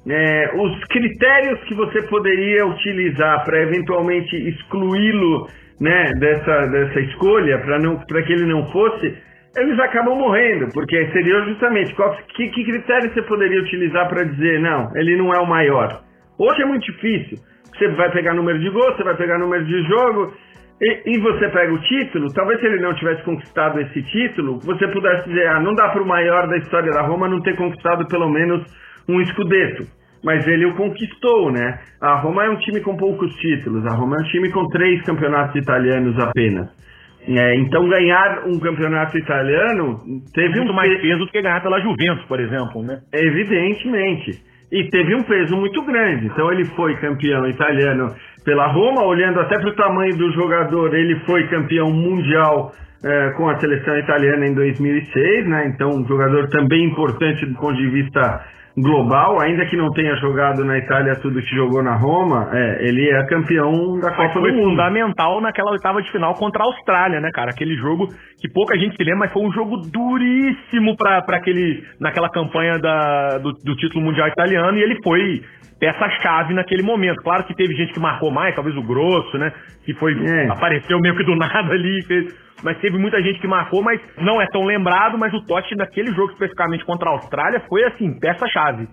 é, os critérios que você poderia utilizar para eventualmente excluí-lo né, dessa, dessa escolha, para que ele não fosse, eles acabam morrendo, porque seria justamente qual, que, que critério você poderia utilizar para dizer, não, ele não é o maior. Hoje é muito difícil. Você vai pegar número de gol, você vai pegar número de jogo, e, e, você pega o título, talvez se ele não tivesse conquistado esse título, você pudesse dizer, ah, não dá para o maior da história da Roma não ter conquistado pelo menos um escudeto. Mas ele o conquistou, né? A Roma é um time com poucos títulos, a Roma é um time com três campeonatos italianos apenas. É, então ganhar um campeonato italiano teve muito um mais peso do que ganhar pela Juventus, por exemplo, né? Evidentemente. E teve um peso muito grande. Então ele foi campeão italiano pela Roma, olhando até para o tamanho do jogador, ele foi campeão mundial é, com a seleção italiana em 2006, né? Então um jogador também importante do ponto de vista global, ainda que não tenha jogado na Itália tudo que jogou na Roma, é, ele é campeão da Copa do Mundo. fundamental naquela oitava de final contra a Austrália, né, cara? Aquele jogo que pouca gente se lembra, mas foi um jogo duríssimo para aquele naquela campanha da, do, do título mundial italiano e ele foi peça-chave naquele momento. Claro que teve gente que marcou mais, talvez o Grosso, né? Que foi é. apareceu meio que do nada ali, fez, mas teve muita gente que marcou, mas não é tão lembrado, mas o Totti naquele jogo especificamente contra a Austrália foi assim, peça-chave.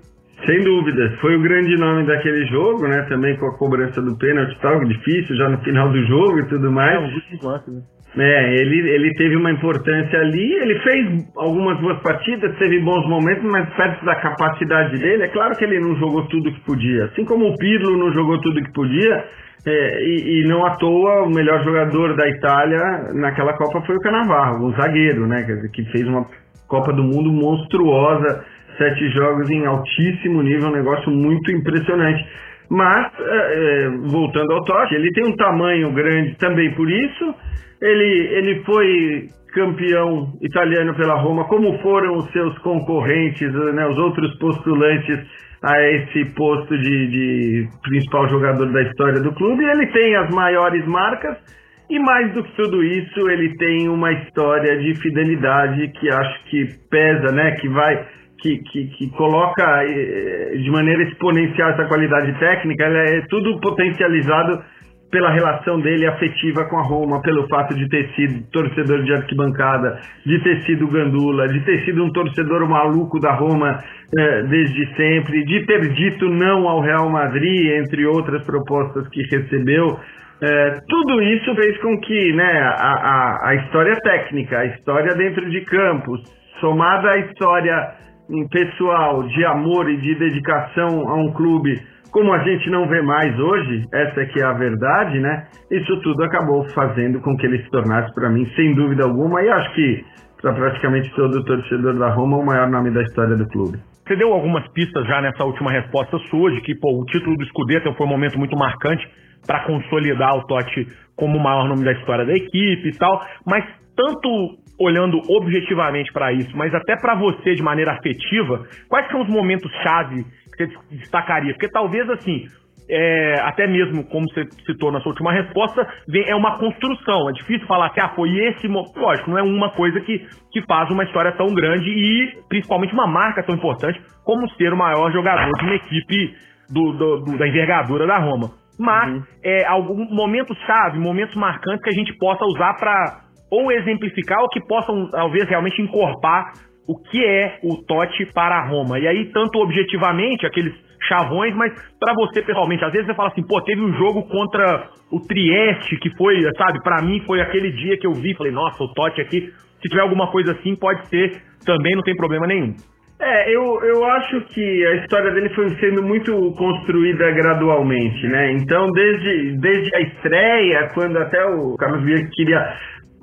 Sem dúvida, foi o grande nome daquele jogo, né? Também com a cobrança do pênalti tal, difícil já no final do jogo e tudo mais. É, um né? É, ele, ele teve uma importância ali, ele fez algumas boas partidas, teve bons momentos, mas perto da capacidade dele, é claro que ele não jogou tudo que podia. Assim como o Pirlo não jogou tudo que podia, é, e, e, não à toa o melhor jogador da Itália naquela Copa foi o Canavarro, o zagueiro, né? Dizer, que fez uma Copa do Mundo monstruosa, sete jogos em altíssimo nível, um negócio muito impressionante. Mas, é, é voltando ao Totti, ele tem um tamanho grande também por isso, ele, ele foi campeão italiano pela Roma, como foram os seus concorrentes, né, os outros postulantes a esse posto de, de, principal jogador da história do clube. Ele tem as maiores marcas e mais do que tudo isso, ele tem uma história de fidelidade que acho que pesa, né, que vai que, que, que coloca eh, de maneira exponencial essa qualidade técnica, é tudo potencializado pela relação dele afetiva com a Roma, pelo fato de ter sido torcedor de arquibancada, de ter sido gandula, de ter sido um torcedor maluco da Roma eh, desde sempre, de ter dito não ao Real Madrid, entre outras propostas que recebeu. Eh, tudo isso fez com que né, a, a, a história técnica, a história dentro de campos, somada à história pessoal de amor e de dedicação a um clube como a gente não vê mais hoje, essa é que é a verdade, né? Isso tudo acabou fazendo com que ele se tornasse, para mim, sem dúvida alguma, e acho que para praticamente todo torcedor da Roma, o maior nome da história do clube. Você deu algumas pistas já nessa última resposta sua, de que pô, o título do Scudetto foi um momento muito marcante para consolidar o Totti como o maior nome da história da equipe e tal, mas tanto olhando objetivamente para isso, mas até para você de maneira afetiva, quais são os momentos chave que você destacaria? Porque talvez assim, é, até mesmo como você citou na sua última resposta, vem, é uma construção. É difícil falar que ah, foi esse. Lógico, não é uma coisa que, que faz uma história tão grande e principalmente uma marca tão importante como ser o maior jogador de uma equipe do, do, do, da envergadura da Roma. Mas uhum. é algum momento chave, momentos marcantes que a gente possa usar para ou exemplificar ou que possam talvez realmente encorpar o que é o Totti para a Roma. E aí, tanto objetivamente, aqueles chavões, mas para você pessoalmente, às vezes você fala assim, pô, teve um jogo contra o Trieste que foi, sabe, para mim foi aquele dia que eu vi, falei, nossa, o Totti aqui, se tiver alguma coisa assim, pode ser, também não tem problema nenhum. É, eu, eu acho que a história dele foi sendo muito construída gradualmente, né? Então, desde, desde a estreia, quando até o Carlos Bianchi queria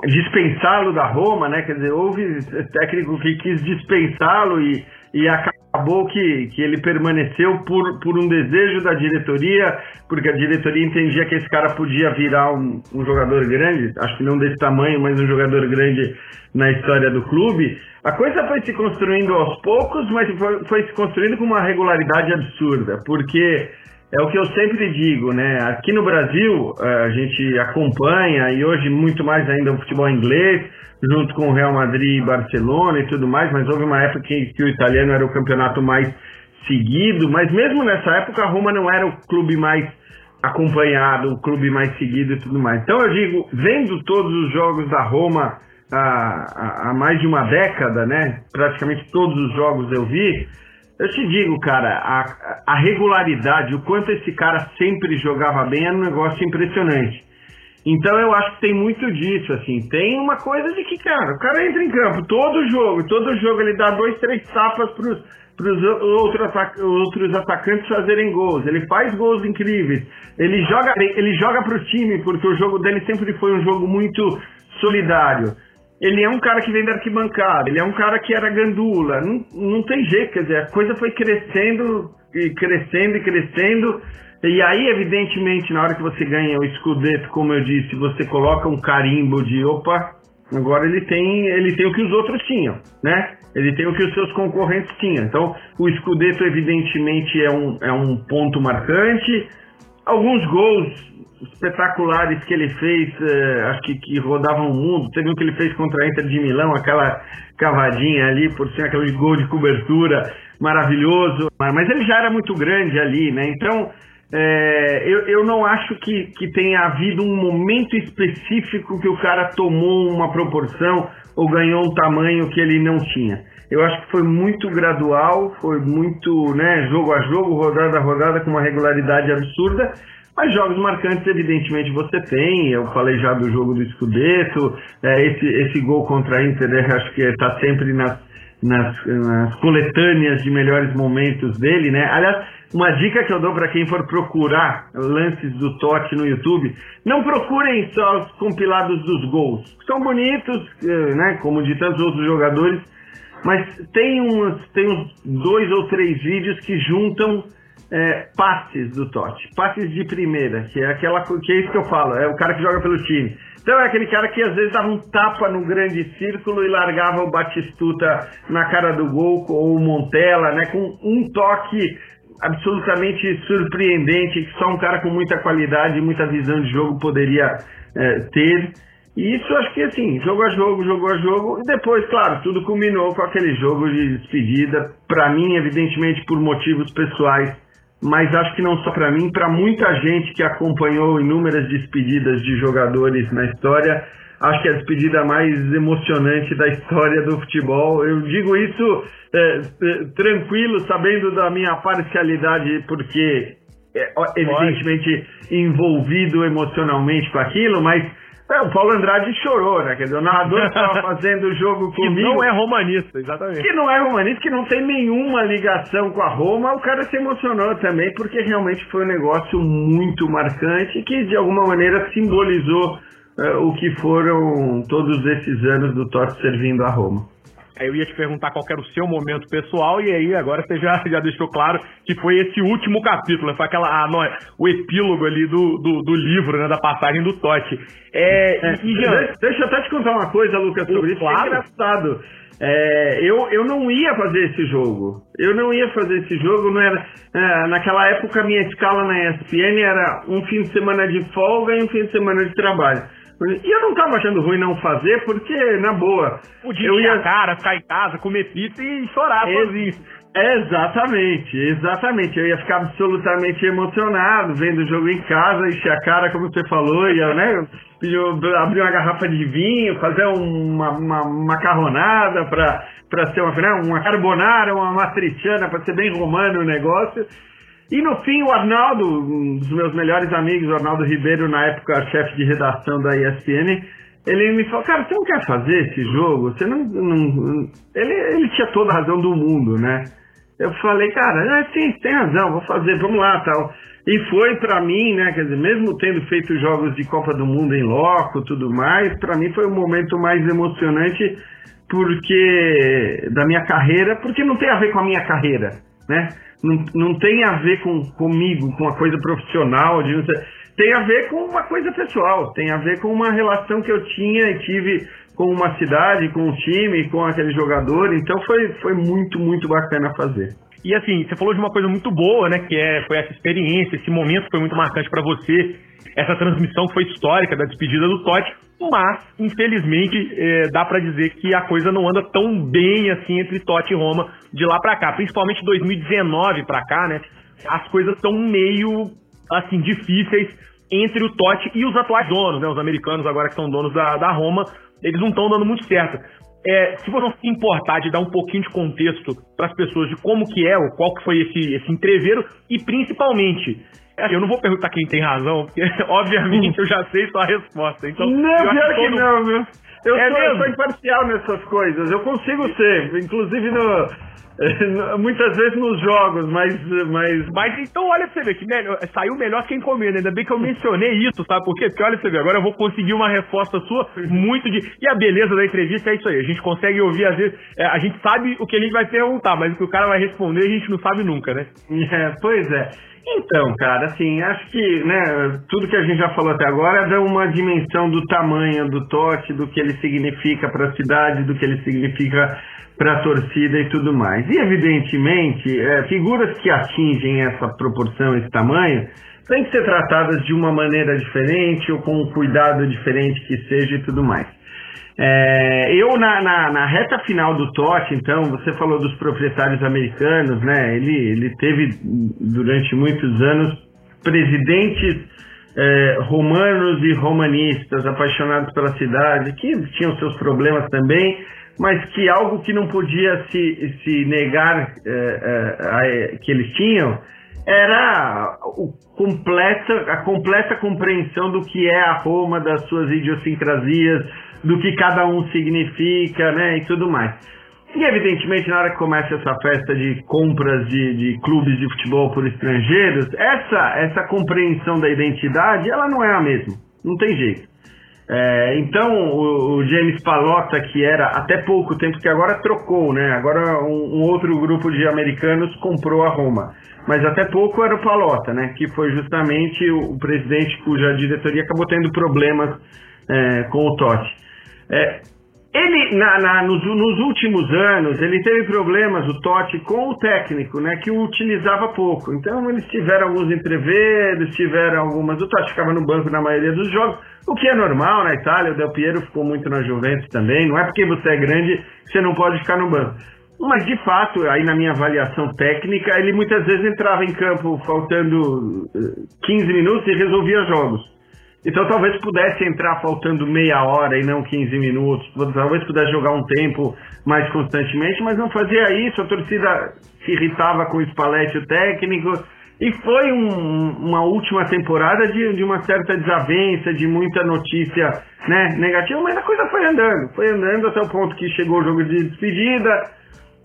dispensá-lo da Roma, né? Quer dizer, houve técnico que quis dispensá-lo e, e acabou que, que ele permaneceu por, por um desejo da diretoria, porque a diretoria entendia que esse cara podia virar um, um jogador grande, acho que não desse tamanho, mas um jogador grande na história do clube. A coisa foi se construindo aos poucos, mas foi, foi se construindo com uma regularidade absurda, porque é o que eu sempre digo, né? Aqui no Brasil, eh, a gente acompanha, e hoje muito mais ainda o futebol inglês, junto com o Real Madrid e Barcelona e tudo mais, mas houve uma época que, que o italiano era o campeonato mais seguido, mas mesmo nessa época a Roma não era o clube mais acompanhado, o clube mais seguido e tudo mais. Então eu digo, vendo todos os jogos da Roma há, há mais de uma década, né? Praticamente todos os jogos eu vi, eu te digo, cara, a, a regularidade, o quanto esse cara sempre jogava bem era um negócio impressionante. Então eu acho que tem muito disso, assim. Tem uma coisa de que, cara, o cara entra em campo todo jogo, todo jogo ele dá dois, três tapas pros, pros outros, outros atacantes fazerem gols. Ele faz gols incríveis. Ele joga, ele joga pro time, porque o jogo dele sempre foi um jogo muito solidário ele é um cara que vem da arquibancada, ele é um cara que era gandula, não, não tem jeito, quer dizer, a coisa foi crescendo e crescendo e crescendo, e aí, evidentemente, na hora que você ganha o escudeto, como eu disse, você coloca um carimbo de opa, agora ele tem, ele tem o que os outros tinham, né? Ele tem o que os seus concorrentes tinham. Então, o escudeto, evidentemente, é um, é um ponto marcante. Alguns gols espetaculares que ele fez, eh, acho que, que rodavam o mundo. Teve um que ele fez contra a Inter de Milão, aquela cavadinha ali, por cima, aquele gol de cobertura maravilhoso. Mas ele já era muito grande ali, né? Então, é, eu, eu não acho que, que tenha havido um momento específico que o cara tomou uma proporção ou ganhou um tamanho que ele não tinha. Eu acho que foi muito gradual, foi muito né, jogo a jogo, rodada a rodada, com uma regularidade absurda. Mas jogos marcantes, evidentemente, você tem. Eu falei já do jogo do Scudetto. É, esse, esse gol contra a Inter, né, acho que está sempre nas, nas, nas, coletâneas de melhores momentos dele, né? Aliás, uma dica que eu dou para quem for procurar lances do Totti no YouTube, não procurem só os compilados dos gols. São bonitos, é, né? Como de tantos outros jogadores, mas tem uns, tem uns dois ou três vídeos que juntam é, passes do Totti, passes de primeira, que é aquela que é isso que eu falo, é o cara que joga pelo time. Então é aquele cara que às vezes dava um tapa no grande círculo e largava o Batistuta na cara do gol ou o Montella, né, com um toque absolutamente surpreendente que só um cara com muita qualidade e muita visão de jogo poderia é, ter. E isso acho que assim, jogo a jogo, jogo a jogo, e depois, claro, tudo culminou com aquele jogo de despedida, para mim, evidentemente, por motivos pessoais mas acho que não só para mim, para muita gente que acompanhou inúmeras despedidas de jogadores na história, acho que é a despedida mais emocionante da história do futebol. Eu digo isso é, é, tranquilo, sabendo da minha parcialidade, porque é, evidentemente envolvido emocionalmente com aquilo, mas é, o Paulo Andrade chorou, né? Quer dizer, o narrador estava fazendo o jogo comigo. Que não é romanista, exatamente. Que não é romanista, que não tem nenhuma ligação com a Roma. O cara se emocionou também, porque realmente foi um negócio muito marcante que, de alguma maneira, simbolizou uh, o que foram todos esses anos do Totti servindo a Roma. Eu ia te perguntar qual era o seu momento pessoal, e aí agora você já, já deixou claro que foi esse último capítulo, foi aquela, ah, não, o epílogo ali do, do, do, livro, né, da passagem do Totti. É, é, e, Jean, deixa eu até te contar uma coisa, Lucas, sobre isso, claro. é engraçado. É, eu, eu não ia fazer esse jogo. Eu não ia fazer esse jogo. Não era, é, naquela época, a minha escala na ESPN era um fim de semana de folga e um fim de semana de trabalho. E eu não tava achando ruim não fazer, porque, na boa. Podia eu ia cara, ficar em casa, comer pizza e chorar Ex sozinho. Exatamente, exatamente. Eu ia ficar absolutamente emocionado vendo o jogo em casa, encher a cara, como você falou, ia, né? abrir uma garrafa de vinho, fazer uma, uma macarronada para ser uma, né, uma carbonara, uma matriciana, para ser bem romano o negócio. E no fim, o Arnaldo, um dos meus melhores amigos, o Arnaldo Ribeiro, na época chefe de redação da ESPN, ele me falou, cara, você não quer fazer esse jogo? Você não. não... Ele, ele tinha toda a razão do mundo, né? Eu falei, cara, é, sim, tem razão, vou fazer, vamos lá tal. E foi para mim, né, quer dizer, mesmo tendo feito jogos de Copa do Mundo em loco, tudo mais, para mim foi o momento mais emocionante porque da minha carreira, porque não tem a ver com a minha carreira, né? Não, não tem a ver com comigo, com uma coisa profissional, de, tem a ver com uma coisa pessoal, tem a ver com uma relação que eu tinha e tive com uma cidade, com um time, com aquele jogador, então foi, foi muito, muito bacana fazer. E assim, você falou de uma coisa muito boa, né? Que é, foi essa experiência, esse momento foi muito marcante para você, essa transmissão foi histórica da despedida do Totti, mas, infelizmente, é, dá para dizer que a coisa não anda tão bem assim entre Totti e Roma de lá para cá, principalmente 2019 para cá, né? As coisas estão meio assim difíceis entre o Totti e os atuais donos, né? Os americanos agora que são donos da, da Roma, eles não estão dando muito certo. É, se você não se importar de dar um pouquinho de contexto para as pessoas de como que é, ou qual que foi esse, esse entreveiro, e principalmente, é, eu não vou perguntar quem tem razão, porque obviamente eu já sei sua resposta. Então, não, pior que todo... não, viu? Eu, é sou, eu sou imparcial nessas coisas, eu consigo ser, inclusive no, Muitas vezes nos jogos, mas, mas. Mas então olha pra você ver que melhor, saiu melhor quem comendo. Ainda bem que eu mencionei isso, sabe por quê? Porque olha pra você ver, agora eu vou conseguir uma resposta sua muito de. E a beleza da entrevista é isso aí. A gente consegue ouvir, às vezes, é, a gente sabe o que a gente vai perguntar, mas o que o cara vai responder a gente não sabe nunca, né? É, pois é. Então, cara, assim, acho que, né, tudo que a gente já falou até agora dá uma dimensão do tamanho do Totti, do que ele significa para a cidade, do que ele significa para a torcida e tudo mais. E, evidentemente, é, figuras que atingem essa proporção, esse tamanho, têm que ser tratadas de uma maneira diferente ou com um cuidado diferente que seja e tudo mais. É, eu, na, na, na, reta final do Totti, então, você falou dos proprietários americanos, né? Ele, ele teve, durante muitos anos, presidentes é, romanos e romanistas apaixonados pela cidade, que tinham seus problemas também, mas que algo que não podia se, se negar é, é, que eles tinham era o completa, a completa compreensão do que é a Roma, das suas idiosincrasias, do que cada um significa, né, e tudo mais. E evidentemente, na hora que começa essa festa de compras de, de clubes de futebol por estrangeiros, essa, essa compreensão da identidade, ela não é a mesma. Não tem jeito. É, então, o, o, James Palota, que era até pouco tempo, que agora trocou, né? Agora um, um, outro grupo de americanos comprou a Roma. Mas até pouco era o Palota, né? Que foi justamente o, o presidente cuja diretoria acabou tendo problemas é, com o Totti. É, ele, na, na, nos, nos, últimos anos, ele teve problemas, o Totti, com o técnico, né, que o utilizava pouco. Então, eles tiveram alguns entreveros, tiveram algumas... O Totti ficava no banco na maioria dos jogos, o que é normal na Itália. O Del Piero ficou muito na Juventus também. Não é porque você é grande que você não pode ficar no banco. Mas, de fato, aí na minha avaliação técnica, ele muitas vezes entrava em campo faltando 15 eh, minutos e resolvia jogos. Então talvez pudesse entrar faltando meia hora e não 15 minutos, talvez pudesse jogar um tempo mais constantemente, mas não fazia isso, a torcida se irritava com o Spalletti, o técnico, e foi um, uma última temporada de, de, uma certa desavença, de muita notícia né, negativa, mas a coisa foi andando, foi andando até o ponto que chegou o jogo de despedida,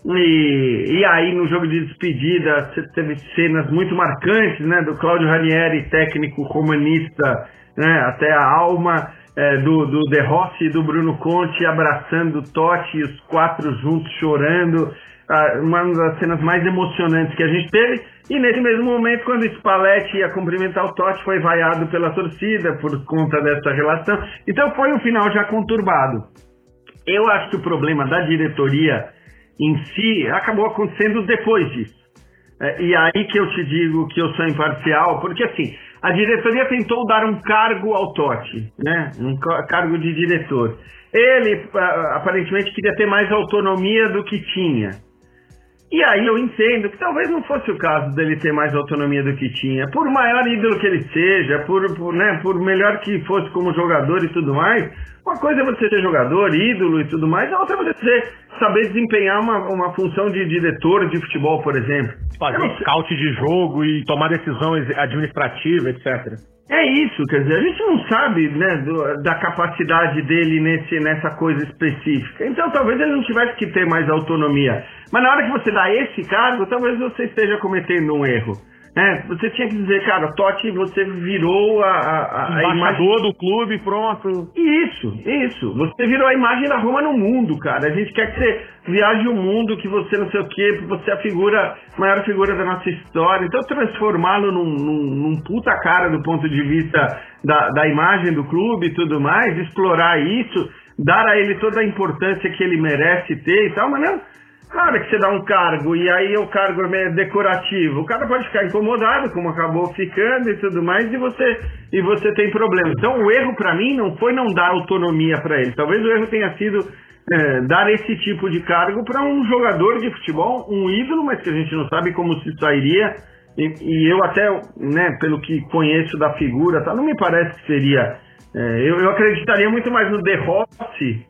e, e aí no jogo de despedida teve cenas muito marcantes, né, do Claudio Ranieri, técnico romanista, né, até a alma é, do, do De Rossi e do Bruno Conte abraçando o Totti, os quatro juntos chorando, ah, uma das cenas mais emocionantes que a gente teve. E nesse mesmo momento, quando o Spalletti ia cumprimentar o Totti, foi vaiado pela torcida por conta dessa relação. Então foi um final já conturbado. Eu acho que o problema da diretoria em si acabou acontecendo depois disso. É, e aí que eu te digo que eu sou imparcial, porque assim, a diretoria tentou dar um cargo ao Totti, né? Um cargo de diretor. Ele aparentemente queria ter mais autonomia do que tinha. E aí eu entendo que talvez não fosse o caso dele ter mais autonomia do que tinha. Por maior ídolo que ele seja, por, por, né, por melhor que fosse como jogador e tudo mais, uma coisa é você ser jogador, ídolo e tudo mais, a outra é você ser saber desempenhar uma, uma função de diretor de futebol, por exemplo. Fazer scout de jogo e tomar decisão administrativa, etc. É isso, quer dizer, a gente não sabe né, do, da capacidade dele nesse, nessa coisa específica. Então talvez ele não tivesse que ter mais autonomia. Mas na hora que você dá esse cargo, talvez você esteja cometendo um erro. É, você tinha que dizer, cara, Totti, você virou a, a, a embaixador do clube, pronto. Isso, isso. Você virou a imagem da Roma no mundo, cara. A gente quer que você viaje o mundo, que você não sei o quê, você é a figura, maior figura da nossa história. Então transformá-lo num, num, num, puta cara do ponto de vista da, da imagem do clube e tudo mais, explorar isso, dar a ele toda a importância que ele merece ter e tal, mas não Claro que você dá um cargo e aí o cargo é decorativo. O cara pode ficar incomodado, como acabou ficando e tudo mais, e você, e você tem problema. Então o erro para mim não foi não dar autonomia para ele. Talvez o erro tenha sido é, dar esse tipo de cargo para um jogador de futebol, um ídolo, mas que a gente não sabe como se sairia. E, e eu até, né, pelo que conheço da figura, tá, não me parece que seria. É, eu, eu acreditaria muito mais no De Rossi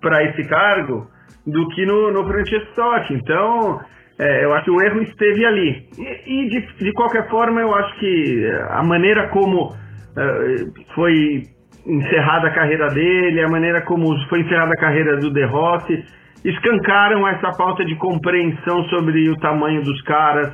para esse cargo do que no, no Francescotti. Então, é, eu acho que o erro esteve ali. E, e de, de, qualquer forma, eu acho que a maneira como é, foi encerrada a carreira dele, a maneira como foi encerrada a carreira do De Rossi, escancaram essa falta de compreensão sobre o tamanho dos caras,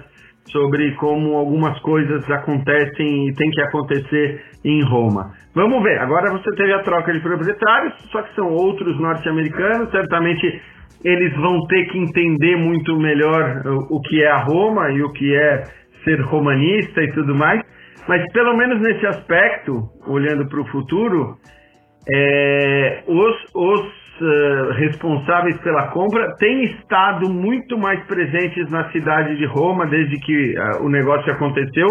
sobre como algumas coisas acontecem e tem que acontecer em Roma. Vamos ver, agora você teve a troca de proprietários, só que são outros norte-americanos, certamente eles vão ter que entender muito melhor o que é a Roma e o que é ser romanista e tudo mais. Mas pelo menos nesse aspecto, olhando para o futuro, é, os, os uh, responsáveis pela compra têm estado muito mais presentes na cidade de Roma desde que uh, o negócio aconteceu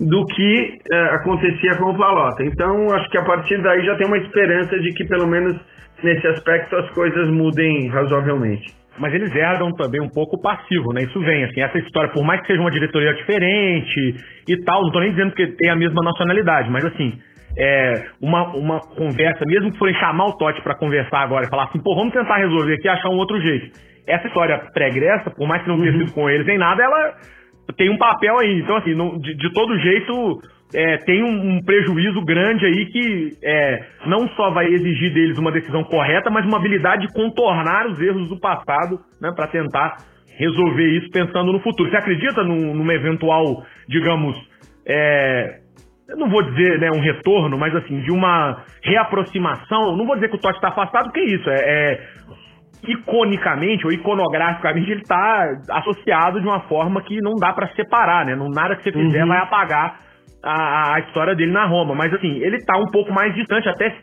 do que uh, acontecia com o Palota. Então, acho que a partir daí já tem uma esperança de que pelo menos nesse aspecto as coisas mudem razoavelmente. Mas eles herdam também um pouco o passivo, né? Isso vem, assim, essa história, por mais que seja uma diretoria diferente e tal, não tô nem dizendo que tem a mesma nacionalidade, mas assim, é, uma, uma conversa, mesmo que forem chamar o Totti para conversar agora e falar assim, pô, vamos tentar resolver aqui e achar um outro jeito. Essa história pregressa, por mais que não tenha uhum. sido com eles nem nada, ela tem um papel aí. Então, assim, não, de, de todo jeito, é, tem um, um, prejuízo grande aí que é, não só vai exigir deles uma decisão correta, mas uma habilidade de contornar os erros do passado, né, para tentar resolver isso pensando no futuro. Você acredita num, numa eventual, digamos, é, eu não vou dizer né, um retorno, mas assim, de uma reaproximação? Não vou dizer que o Totti está afastado, porque é isso, é, é iconicamente ou iconograficamente ele está associado de uma forma que não dá para separar, né? Não nada que você fizer uhum. vai apagar a, a história dele na Roma. Mas assim, ele tá um pouco mais distante, até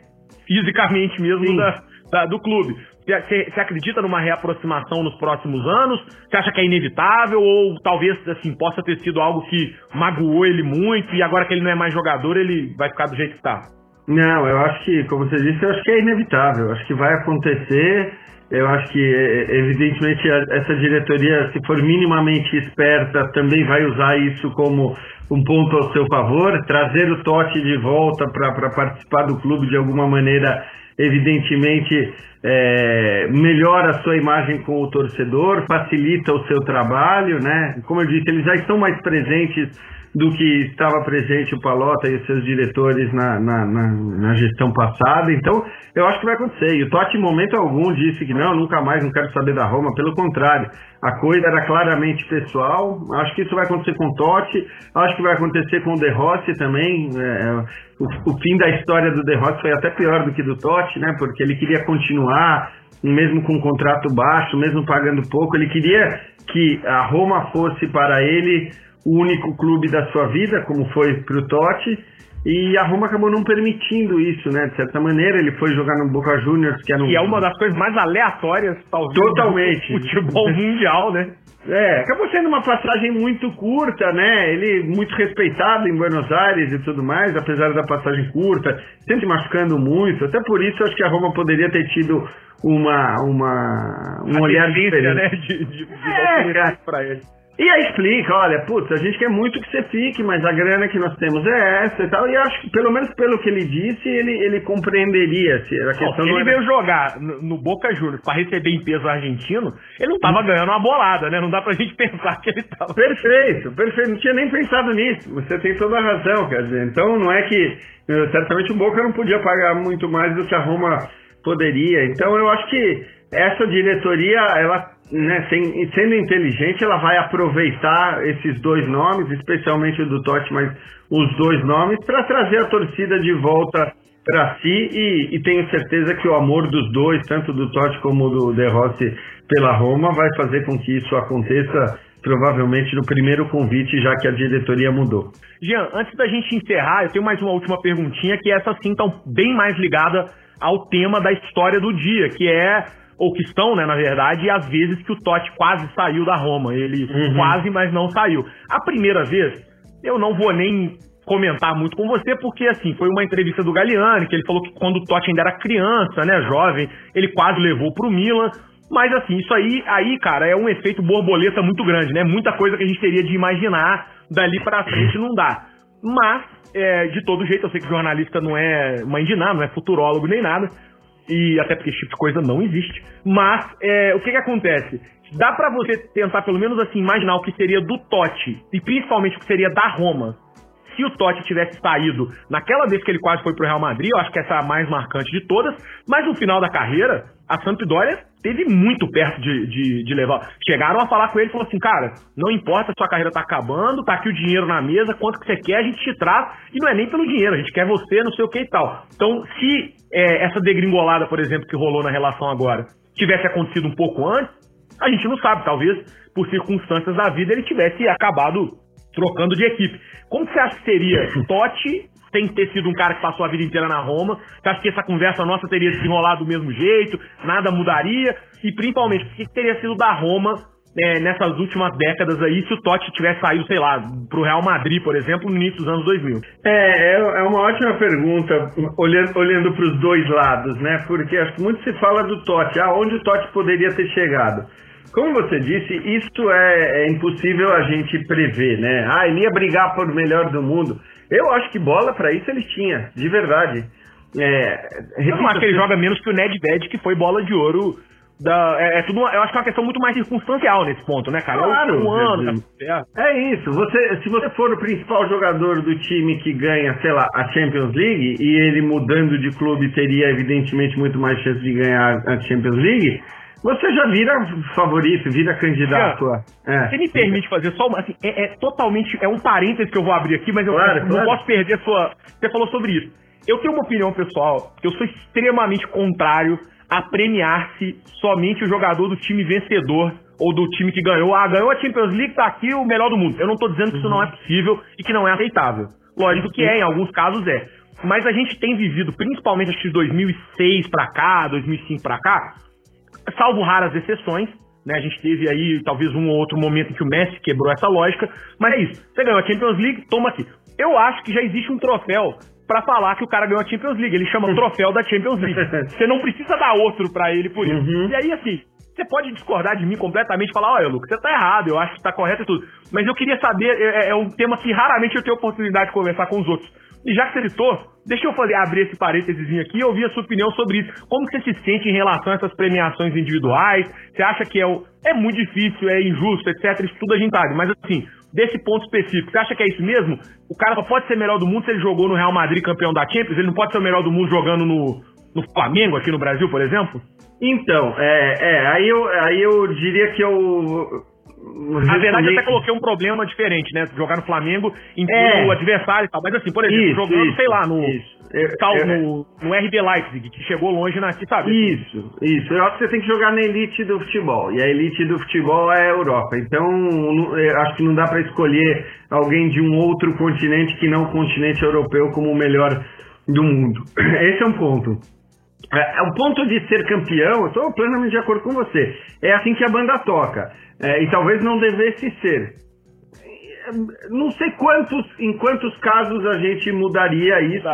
fisicamente mesmo, da, da, do clube. Você, você acredita numa reaproximação nos próximos anos? Você acha que é inevitável ou talvez assim possa ter sido algo que magoou ele muito e agora que ele não é mais jogador ele vai ficar do jeito que está? Não, eu acho que, como você disse, eu acho que é inevitável. Eu acho que vai acontecer. Eu acho que, evidentemente, essa diretoria, se for minimamente esperta, também vai usar isso como um ponto ao seu favor. Trazer o Totti de volta para participar do clube de alguma maneira, evidentemente, é, melhora a sua imagem com o torcedor, facilita o seu trabalho, né? Como eu disse, eles já estão mais presentes do que estava presente o Palota e os seus diretores na, na, na, na, gestão passada. Então, eu acho que vai acontecer. E o Totti, em momento algum, disse que não, nunca mais, não quero saber da Roma. Pelo contrário, a coisa era claramente pessoal. Acho que isso vai acontecer com o Totti, acho que vai acontecer com o De Rossi também. É, o, o, fim da história do De Rossi foi até pior do que do Totti, né? Porque ele queria continuar, mesmo com um contrato baixo, mesmo pagando pouco, ele queria que a Roma fosse para ele o único clube da sua vida, como foi para o Totti, e a Roma acabou não permitindo isso, né? De certa maneira, ele foi jogar no Boca Juniors, que era um... E é uma das coisas mais aleatórias, talvez, Totalmente. do futebol mundial, né? É, acabou sendo uma passagem muito curta, né? Ele muito respeitado em Buenos Aires e tudo mais, apesar da passagem curta, sempre machucando muito. Até por isso, acho que a Roma poderia ter tido uma, uma um a olhar diferente. Né? De, de, de é, para ele. E aí explica, olha, putz, a gente quer muito que você fique, mas a grana que nós temos é essa e tal. E acho que, pelo menos pelo que ele disse, ele, ele compreenderia. Se a questão se ele veio jogar no, no Boca Juniors pra receber em peso argentino, ele não tava ganhando uma bolada, né? Não dá pra gente pensar que ele tava. Perfeito, perfeito. Não tinha nem pensado nisso. Você tem toda a razão, quer dizer. Então não é que. eh, Certamente o Boca não podia pagar muito mais do que a Roma poderia. Então eu acho que essa diretoria, ela, né, sem- sendo inteligente, ela vai aproveitar esses dois nomes, especialmente o do Totti, mas os dois nomes, para trazer a torcida de volta para si e, e tenho certeza que o amor dos dois, tanto do Totti como do De Rossi pela Roma, vai fazer com que isso aconteça provavelmente no primeiro convite, já que a diretoria mudou. Jean, antes da gente encerrar, eu tenho mais uma última perguntinha, que essa sim tá bem mais ligada ao tema da história do dia, que é, ou que estão, né, na verdade, as vezes que o Totti quase saiu da Roma. Ele Uhum. quase, mas não saiu. A primeira vez, eu não vou nem comentar muito com você, porque assim, foi uma entrevista do Galliani, que ele falou que quando o Totti ainda era criança, né, jovem, ele quase levou pro Milan. Mas assim, isso aí, aí, cara, é um efeito borboleta muito grande, né? Muita coisa que a gente teria de imaginar dali pra frente não dá. Mas, é, de todo jeito, eu sei que jornalista não é mãe de nada, não é futurólogo nem nada, e até porque esse tipo de coisa não existe. Mas, é, o que que acontece? Dá pra você tentar, pelo menos assim, imaginar o que seria do Totti, e principalmente o que seria da Roma, se o Totti tivesse saído naquela vez que ele quase foi pro Real Madrid, eu acho que essa é a mais marcante de todas, mas no final da carreira, a Sampdoria teve muito perto de, de, de levar. Chegaram a falar com ele e falou assim, cara, não importa, sua carreira tá acabando, tá aqui o dinheiro na mesa, quanto que você quer, a gente te traz, e não é nem pelo dinheiro, a gente quer você, não sei o que e tal. Então, se é, essa degringolada, por exemplo, que rolou na relação agora, tivesse acontecido um pouco antes, a gente não sabe, talvez por circunstâncias da vida ele tivesse acabado trocando de equipe. Como você acha que seria Totti sem ter sido um cara que passou a vida inteira na Roma? Você acha que essa conversa nossa teria se enrolado do mesmo jeito? Nada mudaria? E principalmente, o que que teria sido da Roma é, nessas últimas décadas aí se o Totti tivesse saído, sei lá, pro Real Madrid, por exemplo, no início dos anos 2000? É, é é uma ótima pergunta, olhando, olhando para os dois lados, né? Porque acho que muito se fala do Totti, aonde o Totti poderia ter chegado. Como você disse, isso é, é impossível a gente prever, né? Ah, ele ia brigar por melhor do mundo. Eu acho que bola para isso ele tinha, de verdade. É, Eu não acho que ele joga menos que o Nedved, que foi bola de ouro. Da, é, é tudo uma- eu acho que é uma questão muito mais circunstancial nesse ponto, né, cara? Claro, é um ano, tá. É isso. Você, se você for o principal jogador do time que ganha, sei lá, a Champions League, e ele mudando de clube teria evidentemente muito mais chance de ganhar a Champions League, você já vira favorito, vira candidato a. É. Você me permite fazer só uma. Assim, é, é totalmente. É um parênteses que eu vou abrir aqui, mas eu Claro, não claro. posso perder a sua. Você falou sobre isso. Eu tenho uma opinião pessoal, que eu sou extremamente contrário a premiar-se somente o jogador do time vencedor ou do time que ganhou. Ah, ganhou a Champions League, tá aqui o melhor do mundo. Eu não tô dizendo que isso não é possível e que não é aceitável. Lógico que é, em alguns casos é. Mas a gente tem vivido, principalmente acho que de 2006 pra cá, 2005 pra cá, salvo raras exceções, né? A gente teve aí talvez um ou outro momento em que o Messi quebrou essa lógica, mas é isso. Você ganhou a Champions League, toma aqui. Eu acho que já existe um troféu pra falar que o cara ganhou a Champions League. Ele chama troféu da Champions League. Você não precisa dar outro pra ele por isso. E aí, assim, você pode discordar de mim completamente e falar, olha, Lucas, você tá errado, eu acho que tá correto e tudo. Mas eu queria saber, é, é um tema que raramente eu tenho oportunidade de conversar com os outros. E já que você citou, deixa eu fazer, abrir esse parênteses aqui e ouvir a sua opinião sobre isso. Como você se sente em relação a essas premiações individuais? Você acha que é, o- é muito difícil, é injusto, etc. Isso tudo a gente sabe. Mas assim, desse ponto específico, você acha que é isso mesmo? O cara só pode ser melhor do mundo se ele jogou no Real Madrid campeão da Champions? Ele não pode ser o melhor do mundo jogando no, no Flamengo aqui no Brasil, por exemplo? Então, é, é, aí eu, aí eu diria que eu. Na verdade, até coloquei um problema diferente, né? Jogar no Flamengo, impor É. o adversário e tal. Mas assim, por exemplo, Isso, jogando, isso, sei lá, no, tal, eu- no, no RB Leipzig, que chegou longe na sabe? Isso, isso. Eu acho que você tem que jogar na elite do futebol. E a elite do futebol é a Europa. Então, acho que não dá para escolher alguém de um outro continente que não o continente europeu como o melhor do mundo. Esse é um ponto. É, o ponto de ser campeão, eu estou plenamente de acordo com você. É assim que a banda toca. É, e talvez não devesse ser. Não sei quantos, em quantos casos a gente mudaria isso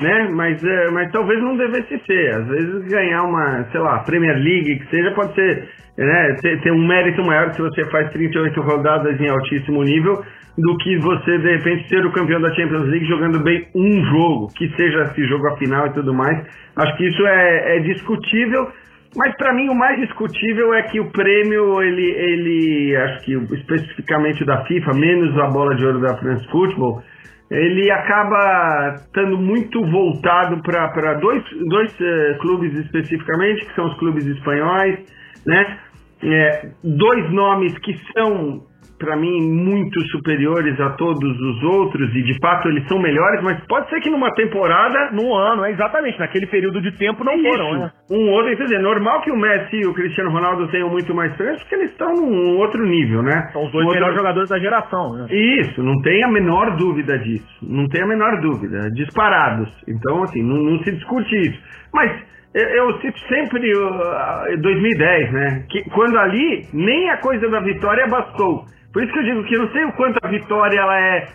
né? Mas, é, mas talvez não devesse ser. Às vezes ganhar uma, sei lá, Premier League, que seja, pode ser, né? Ter, ter um mérito maior se você faz 38 rodadas em altíssimo nível do que você, de repente, ser o campeão da Champions League jogando bem um jogo, que seja esse jogo a final e tudo mais. Acho que isso é, é discutível, mas para mim o mais discutível é que o prêmio, ele, ele, acho que especificamente da FIFA, menos a bola de ouro da France Football, ele acaba estando muito voltado para dois, dois uh, clubes especificamente, que são os clubes espanhóis, né? É, dois nomes que são para mim, muito superiores a todos os outros, e de fato eles são melhores, mas pode ser que numa temporada. Num ano, é exatamente, naquele período de tempo não Isso. foram, né? Um outro, quer dizer, normal que o Messi e o Cristiano Ronaldo tenham muito mais prêmios, porque eles estão num outro nível, né? São os dois Um outro- melhores jogadores da geração, né? Isso, não tem a menor dúvida disso. Não tem a menor dúvida. Disparados. Então, assim, não, não se discute isso. Mas eu, eu cito sempre uh, 2010, né? Que quando ali nem a coisa da vitória bastou. Por isso que eu digo que eu não sei o quanto a vitória ela é,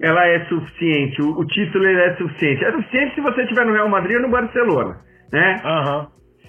ela é suficiente. O, o título é suficiente. É suficiente se você estiver no Real Madrid ou no Barcelona, né? Aham.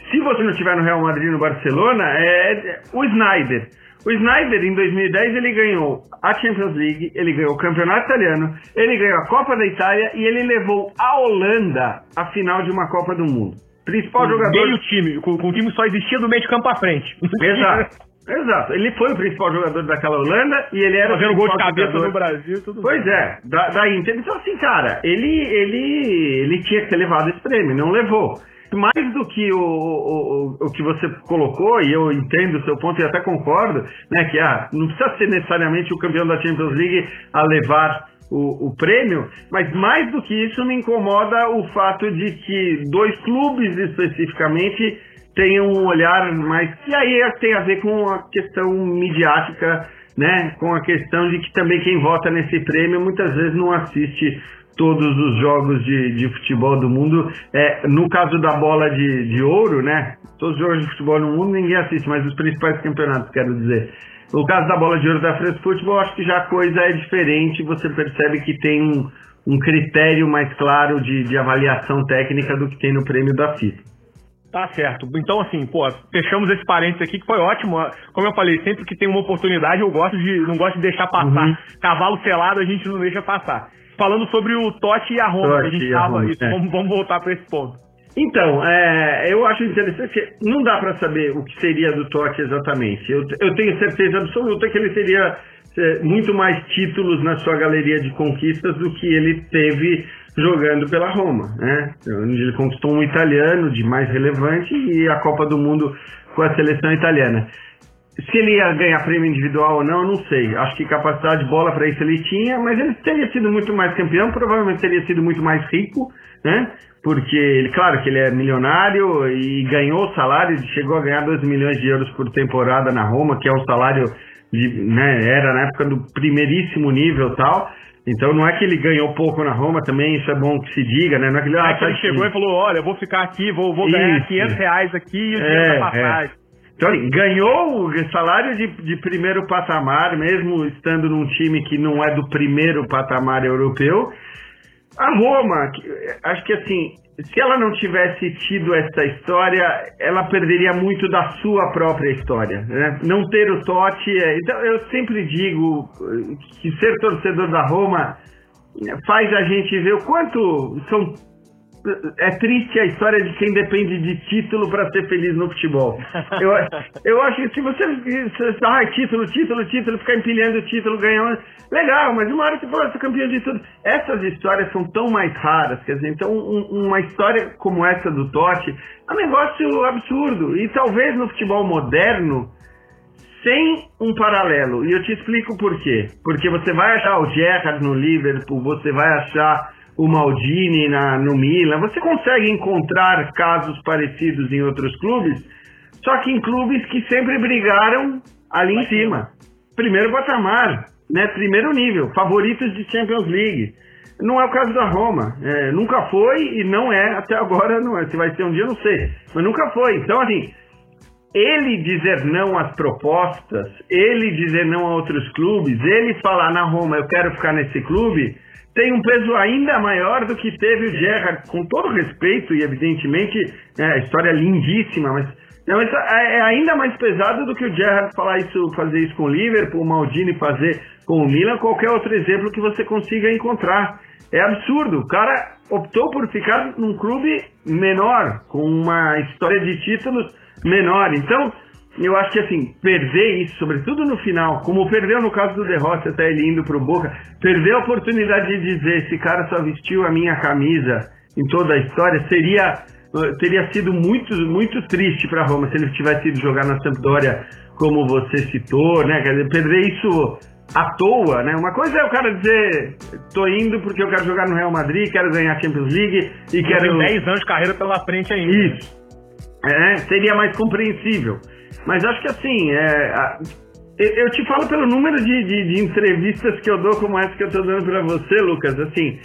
Se você não estiver no Real Madrid e no Barcelona, é o Snyder. O Snyder, em 2010, ele ganhou a Champions League, ele ganhou o Campeonato Italiano, ele ganhou a Copa da Itália e ele levou a Holanda à final de uma Copa do Mundo. Principal jogador. Meio time, com, com o time só existia do meio de campo pra frente. Exato. Exato. Ele foi o principal jogador daquela Holanda e ele era o Fazendo gol de cabeça jogador- no Brasil, tudo Pois é, da, da Inter. Então, assim, cara, ele, ele, ele tinha que ter levado esse prêmio, não levou. Mais do que o, o, o, o que você colocou, e eu entendo o seu ponto e até concordo, né, que ah, não precisa ser necessariamente o campeão da Champions League a levar o, o prêmio, mas mais do que isso me incomoda o fato de que dois clubes especificamente tenham um olhar mais. E aí tem a ver com a questão midiática, né? Com a questão de que também quem vota nesse prêmio muitas vezes não assiste todos os jogos de, de futebol do mundo. É, no caso da bola de, de ouro, né? Todos os jogos de futebol no mundo ninguém assiste, mas os principais campeonatos, quero dizer. No caso da bola de ouro da France Football, acho que já a coisa é diferente. Você percebe que tem um, um critério mais claro de, de avaliação técnica do que tem no prêmio da FIFA. Tá certo. Então, assim, pô, fechamos esse parênteses aqui que foi ótimo. Como eu falei, sempre que tem uma oportunidade, eu gosto de. não gosto de deixar passar. Uhum. Cavalo selado a gente não deixa passar. Falando sobre o Totti e a Roma, Totti a gente e a tava. Roma, isso, é. vamos, vamos voltar para esse ponto. Então, é, eu acho interessante não dá para saber o que seria do Totti exatamente. Eu, eu tenho certeza absoluta que ele teria é, muito mais títulos na sua galeria de conquistas do que ele teve jogando pela Roma, né? Onde ele conquistou um italiano de mais relevante e a Copa do Mundo com a seleção italiana. Se ele ia ganhar prêmio individual ou não, não sei. Acho que capacidade de bola para isso ele tinha, mas ele teria sido muito mais campeão, provavelmente teria sido muito mais rico, né? Porque, ele, claro que ele é milionário e ganhou o salário, chegou a ganhar 2 milhões de euros por temporada na Roma, que é um salário, de, né, era na época do primeiríssimo nível tal. Então não é que ele ganhou pouco na Roma também, isso é bom que se diga, né? Não é que ele, Aí ah, que tá ele chegou e falou: olha, eu vou ficar aqui, vou, vou ganhar Isso. 500 reais aqui e o dinheiro É, da passagem. Então, assim, ganhou o salário de, de primeiro patamar, mesmo estando num time que não é do primeiro patamar europeu. A Roma, acho que assim, se ela não tivesse tido essa história, ela perderia muito da sua própria história. Né? Não ter o Totti. é- Então, eu sempre digo que ser torcedor da Roma eh, faz a gente ver o quanto são é triste a história de quem depende de título para ser feliz no futebol. Eu, eu acho que se você, se, ah, título, título, título, ficar empilhando título, ganhando, legal, mas uma hora você eu sou campeão de tudo. Essas histórias são tão mais raras, quer dizer, então um- uma história como essa do Totti é um negócio absurdo. E talvez no futebol moderno, sem um paralelo. E eu te explico por quê. Porque você vai achar o Gerrard no Liverpool, você vai achar o Maldini na, no Milan, você consegue encontrar casos parecidos em outros clubes, só que em clubes que sempre brigaram ali em cima. Primeiro patamar, né? primeiro nível, favoritos de Champions League. Não é o caso da Roma. É, nunca foi e não é, até agora não é. Se vai ser um dia, não sei. Mas nunca foi. Então, assim, ele dizer não às propostas, ele dizer não a outros clubes, ele falar na Roma, eu quero ficar nesse clube, tem um peso ainda maior do que teve o Gerrard, com todo respeito e evidentemente é, a história é lindíssima, mas não, isso é, é ainda mais pesado do que o Gerrard falar isso, fazer isso com o Liverpool, o Maldini fazer com o Milan, qualquer outro exemplo que você consiga encontrar. É absurdo. O cara optou por ficar num clube menor, com uma história de títulos menor. Então, eu acho que assim, perder isso, sobretudo no final, como perdeu no caso do derrota até ele indo pro Boca, perder a oportunidade de dizer esse cara só vestiu a minha camisa em toda a história, seria teria sido muito, muito triste para Roma se ele tivesse ido jogar na Sampdoria, como você citou, né? Quer dizer, perder isso à toa, né? Uma coisa é o cara dizer, tô indo porque eu quero jogar no Real Madrid, quero ganhar a Champions League e eu quero... 10 anos de carreira pela frente ainda. Isso. É, seria mais compreensível. Mas acho que assim, é, eu te falo pelo número de, de, de, entrevistas que eu dou, como essa que eu estou dando para você, Lucas. Assim,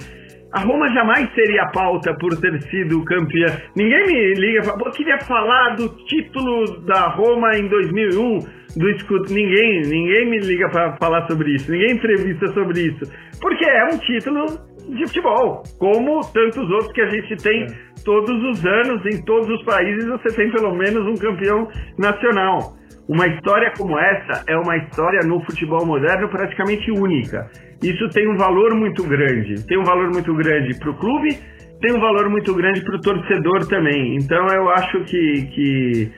a Roma jamais seria pauta por ter sido campeã. Ninguém me liga e fala, eu queria falar do título da Roma em 2001, do escudo. Ninguém, ninguém me liga para falar sobre isso, ninguém entrevista sobre isso. Porque é um título de futebol, como tantos outros que a gente tem é. Todos os anos, em todos os países você tem pelo menos um campeão nacional. Uma história como essa é uma história no futebol moderno praticamente única. Isso tem um valor muito grande. Tem um valor muito grande para o clube, tem um valor muito grande para o torcedor também. Então eu acho que, que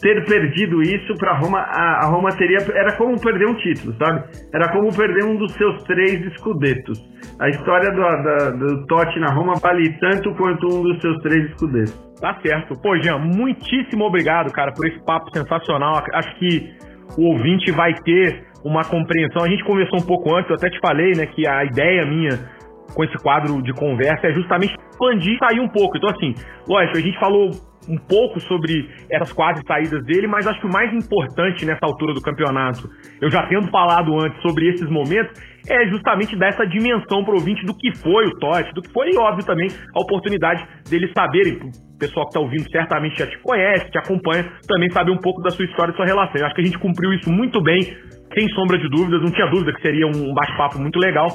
ter perdido isso para Roma, a, Roma teria era como perder um título, sabe? Era como perder um dos seus três escudetos. A história do, do Totti na Roma vale tanto quanto um dos seus três escudetos. Tá certo. Pô, Jean, muitíssimo obrigado, cara, por esse papo sensacional. Acho que o ouvinte vai ter uma compreensão. A gente conversou um pouco antes, eu até te falei, né, que a ideia minha com esse quadro de conversa é justamente expandir e sair um pouco. Então, assim, lógico, a gente falou um pouco sobre essas quase saídas dele, mas acho que o mais importante nessa altura do campeonato, eu já tendo falado antes sobre esses momentos, é justamente dar essa dimensão para o ouvinte do que foi o Totti, do que foi, e óbvio também, a oportunidade deles saberem, o pessoal que está ouvindo certamente já te conhece, te acompanha, também saber um pouco da sua história e sua relação. Eu acho que a gente cumpriu isso muito bem, sem sombra de dúvidas, não tinha dúvida que seria um bate-papo muito legal,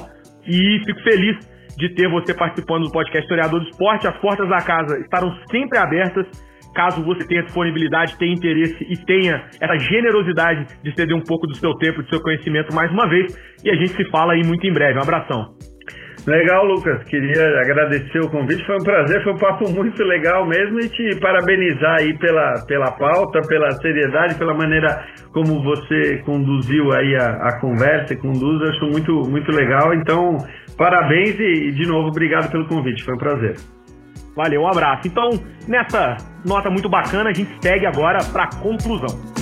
e fico feliz de ter você participando do podcast Historiador do Esporte. As portas da casa estarão sempre abertas. Caso você tenha disponibilidade, tenha interesse e tenha essa generosidade de ceder um pouco do seu tempo, do seu conhecimento mais uma vez. E a gente se fala aí muito em breve. Um abração. Legal, Lucas. Queria agradecer o convite. Foi um prazer, foi um papo muito legal mesmo e te parabenizar aí pela, pela pauta, pela seriedade, pela maneira como você conduziu aí a, a conversa e conduz. Acho muito, muito legal. Então, parabéns e, e, de novo, obrigado pelo convite. Foi um prazer. Valeu, um abraço. Então, nessa nota muito bacana, a gente segue agora para a conclusão.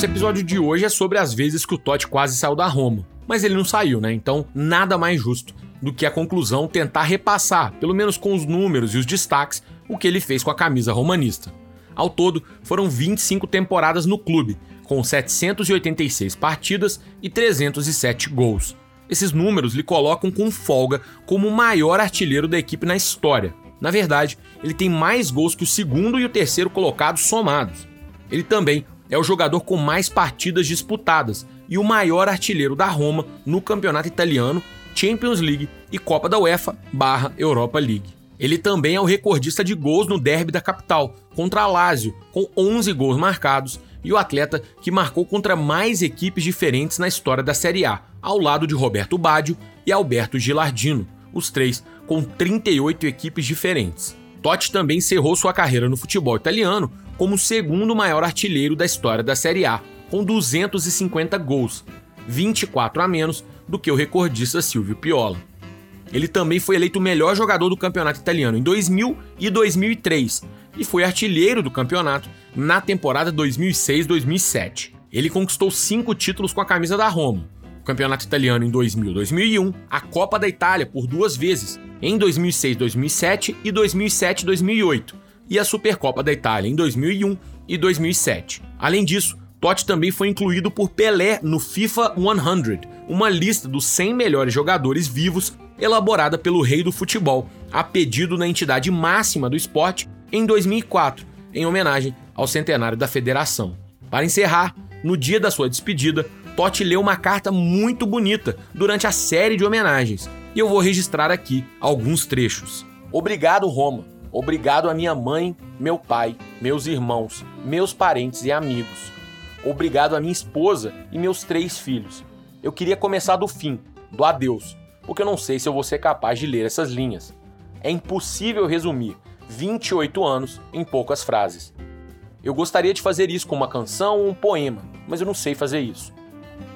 Nosso episódio de hoje é sobre as vezes que o Totti quase saiu da Roma. Mas ele não saiu, né? Então, nada mais justo do que a conclusão tentar repassar, pelo menos com os números e os destaques, o que ele fez com a camisa romanista. Ao todo, foram 25 temporadas no clube, com 786 partidas e 307 gols. Esses números lhe colocam com folga como o maior artilheiro da equipe na história. Na verdade, ele tem mais gols que o segundo e o terceiro colocados somados. Ele também é o jogador com mais partidas disputadas e o maior artilheiro da Roma no campeonato italiano, Champions League e Copa da UEFA barra Europa League. Ele também é o recordista de gols no derby da capital, contra a Lazio, com 11 gols marcados, e o atleta que marcou contra mais equipes diferentes na história da Série A, ao lado de Roberto Baggio e Alberto Gilardino, os três com 38 equipes diferentes. Totti também encerrou sua carreira no futebol italiano como o segundo maior artilheiro da história da Série A, com 250 gols, 24 a menos do que o recordista Silvio Piola. Ele também foi eleito o melhor jogador do campeonato italiano em 2000 e 2003 e foi artilheiro do campeonato na temporada 2006-2007. Ele conquistou cinco títulos com a camisa da Roma: o campeonato italiano em 2000 2001, a Copa da Itália por duas vezes, em 2006-2007 e 2007-2008, e a Supercopa da Itália em 2001 e 2007. Além disso, Totti também foi incluído por Pelé no FIFA 100, uma lista dos 100 melhores jogadores vivos elaborada pelo rei do futebol, a pedido da entidade máxima do esporte em 2004, em homenagem ao centenário da federação. Para encerrar, no dia da sua despedida, Totti leu uma carta muito bonita durante a série de homenagens, e eu vou registrar aqui alguns trechos. Obrigado, Roma. Obrigado a minha mãe, meu pai, meus irmãos, meus parentes e amigos. Obrigado a minha esposa e meus três filhos. Eu queria começar do fim, do adeus, porque eu não sei se eu vou ser capaz de ler essas linhas. É impossível resumir 28 anos em poucas frases. Eu gostaria de fazer isso com uma canção ou um poema, mas eu não sei fazer isso.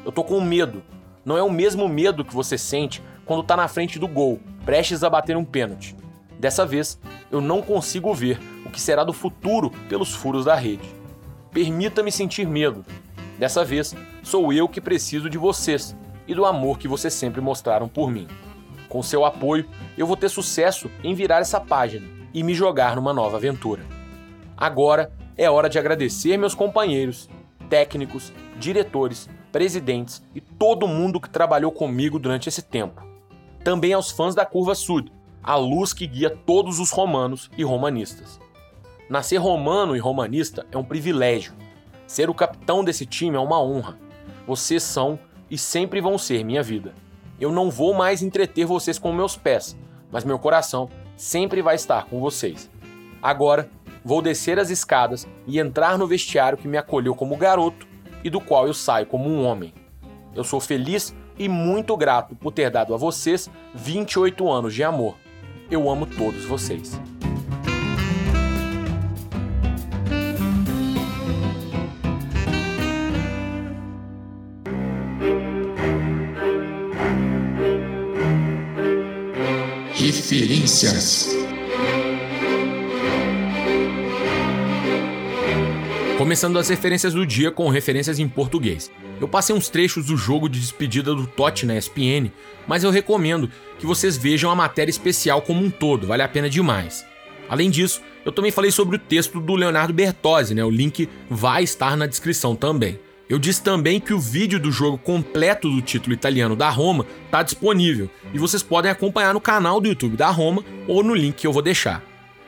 Eu tô com medo. Não é o mesmo medo que você sente quando tá na frente do gol, prestes a bater um pênalti. Dessa vez, eu não consigo ver o que será do futuro pelos furos da rede. Permita-me sentir medo. Dessa vez, sou eu que preciso de vocês e do amor que vocês sempre mostraram por mim. Com seu apoio, eu vou ter sucesso em virar essa página e me jogar numa nova aventura. Agora é hora de agradecer meus companheiros, técnicos, diretores, presidentes e todo mundo que trabalhou comigo durante esse tempo. Também aos fãs da Curva Sud, a luz que guia todos os romanos e romanistas. Nascer romano e romanista é um privilégio. Ser o capitão desse time é uma honra. Vocês são e sempre vão ser minha vida. Eu não vou mais entreter vocês com meus pés, mas meu coração sempre vai estar com vocês. Agora, vou descer as escadas e entrar no vestiário que me acolheu como garoto e do qual eu saio como um homem. Eu sou feliz e muito grato por ter dado a vocês 28 anos de amor. Eu amo todos vocês. Referências. Começando as referências do dia com referências em português. Eu passei uns trechos do jogo de despedida do Totti na ESPN, mas eu recomendo que vocês vejam a matéria especial como um todo, vale a pena demais. Além disso, eu também falei sobre o texto do Leonardo Bertozzi, né? O link vai estar na descrição também. Eu disse também que o vídeo do jogo completo do título italiano da Roma está disponível e vocês podem acompanhar no canal do YouTube da Roma ou no link que eu vou deixar.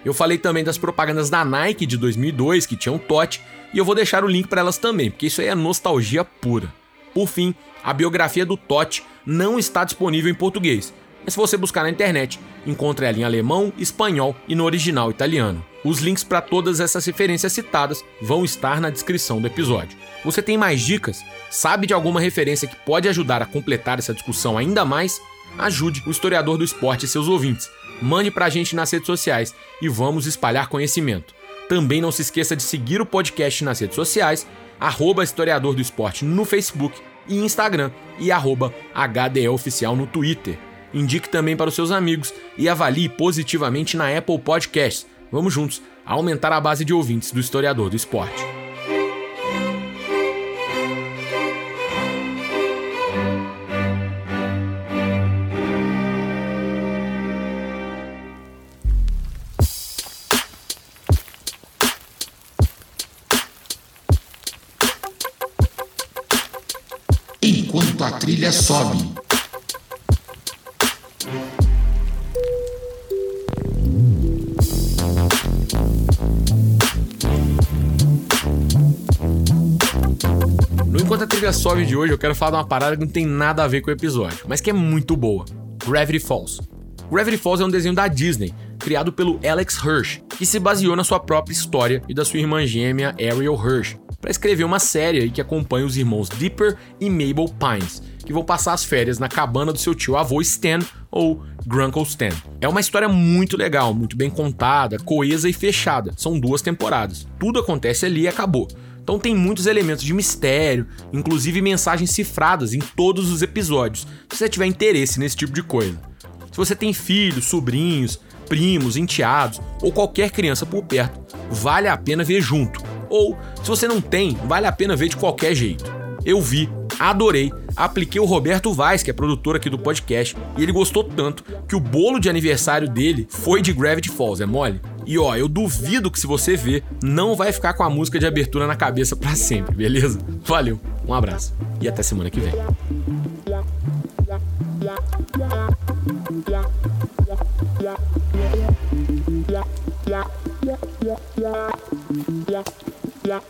Eu falei também das propagandas da Nike de 2002 que tinham Totti e eu vou deixar o link para elas também, porque isso aí é nostalgia pura. Por fim, a biografia do Totti não está disponível em português, mas se você buscar na internet, encontre ela em alemão, espanhol e no original italiano. Os links para todas essas referências citadas vão estar na descrição do episódio. Você tem mais dicas? Sabe de alguma referência que pode ajudar a completar essa discussão ainda mais? Ajude o historiador do esporte e seus ouvintes. Mande pra gente nas redes sociais e vamos espalhar conhecimento. Também não se esqueça de seguir o podcast nas redes sociais, arroba historiador do esporte no Facebook e Instagram e arroba HDEOficial no Twitter. Indique também para os seus amigos e avalie positivamente na Apple Podcasts. Vamos juntos aumentar a base de ouvintes do historiador do esporte. Sobe. No Enquanto a Trilha Sobe de hoje, eu quero falar de uma parada que não tem nada a ver com o episódio, mas que é muito boa. Gravity Falls. Gravity Falls é um desenho da Disney, criado pelo Alex Hirsch, que se baseou na sua própria história e da sua irmã gêmea Ariel Hirsch, para escrever uma série que acompanha os irmãos Dipper e Mabel Pines, que vão passar as férias na cabana do seu tio avô Stan, ou Grunkle Stan. É uma história muito legal, muito bem contada, coesa e fechada. São duas temporadas. Tudo acontece ali e acabou. Então tem muitos elementos de mistério, inclusive mensagens cifradas em todos os episódios, se você tiver interesse nesse tipo de coisa. Se você tem filhos, sobrinhos, primos, enteados ou qualquer criança por perto, vale a pena ver junto. Ou, se você não tem, vale a pena ver de qualquer jeito. Eu vi, adorei, apliquei o Roberto Vaz, que é produtor aqui do podcast, e ele gostou tanto que o bolo de aniversário dele foi de Gravity Falls, é mole? E ó, eu duvido que se você ver, não vai ficar com a música de abertura na cabeça para sempre, beleza? Valeu, um abraço e até semana que vem. Yeah. Yeah.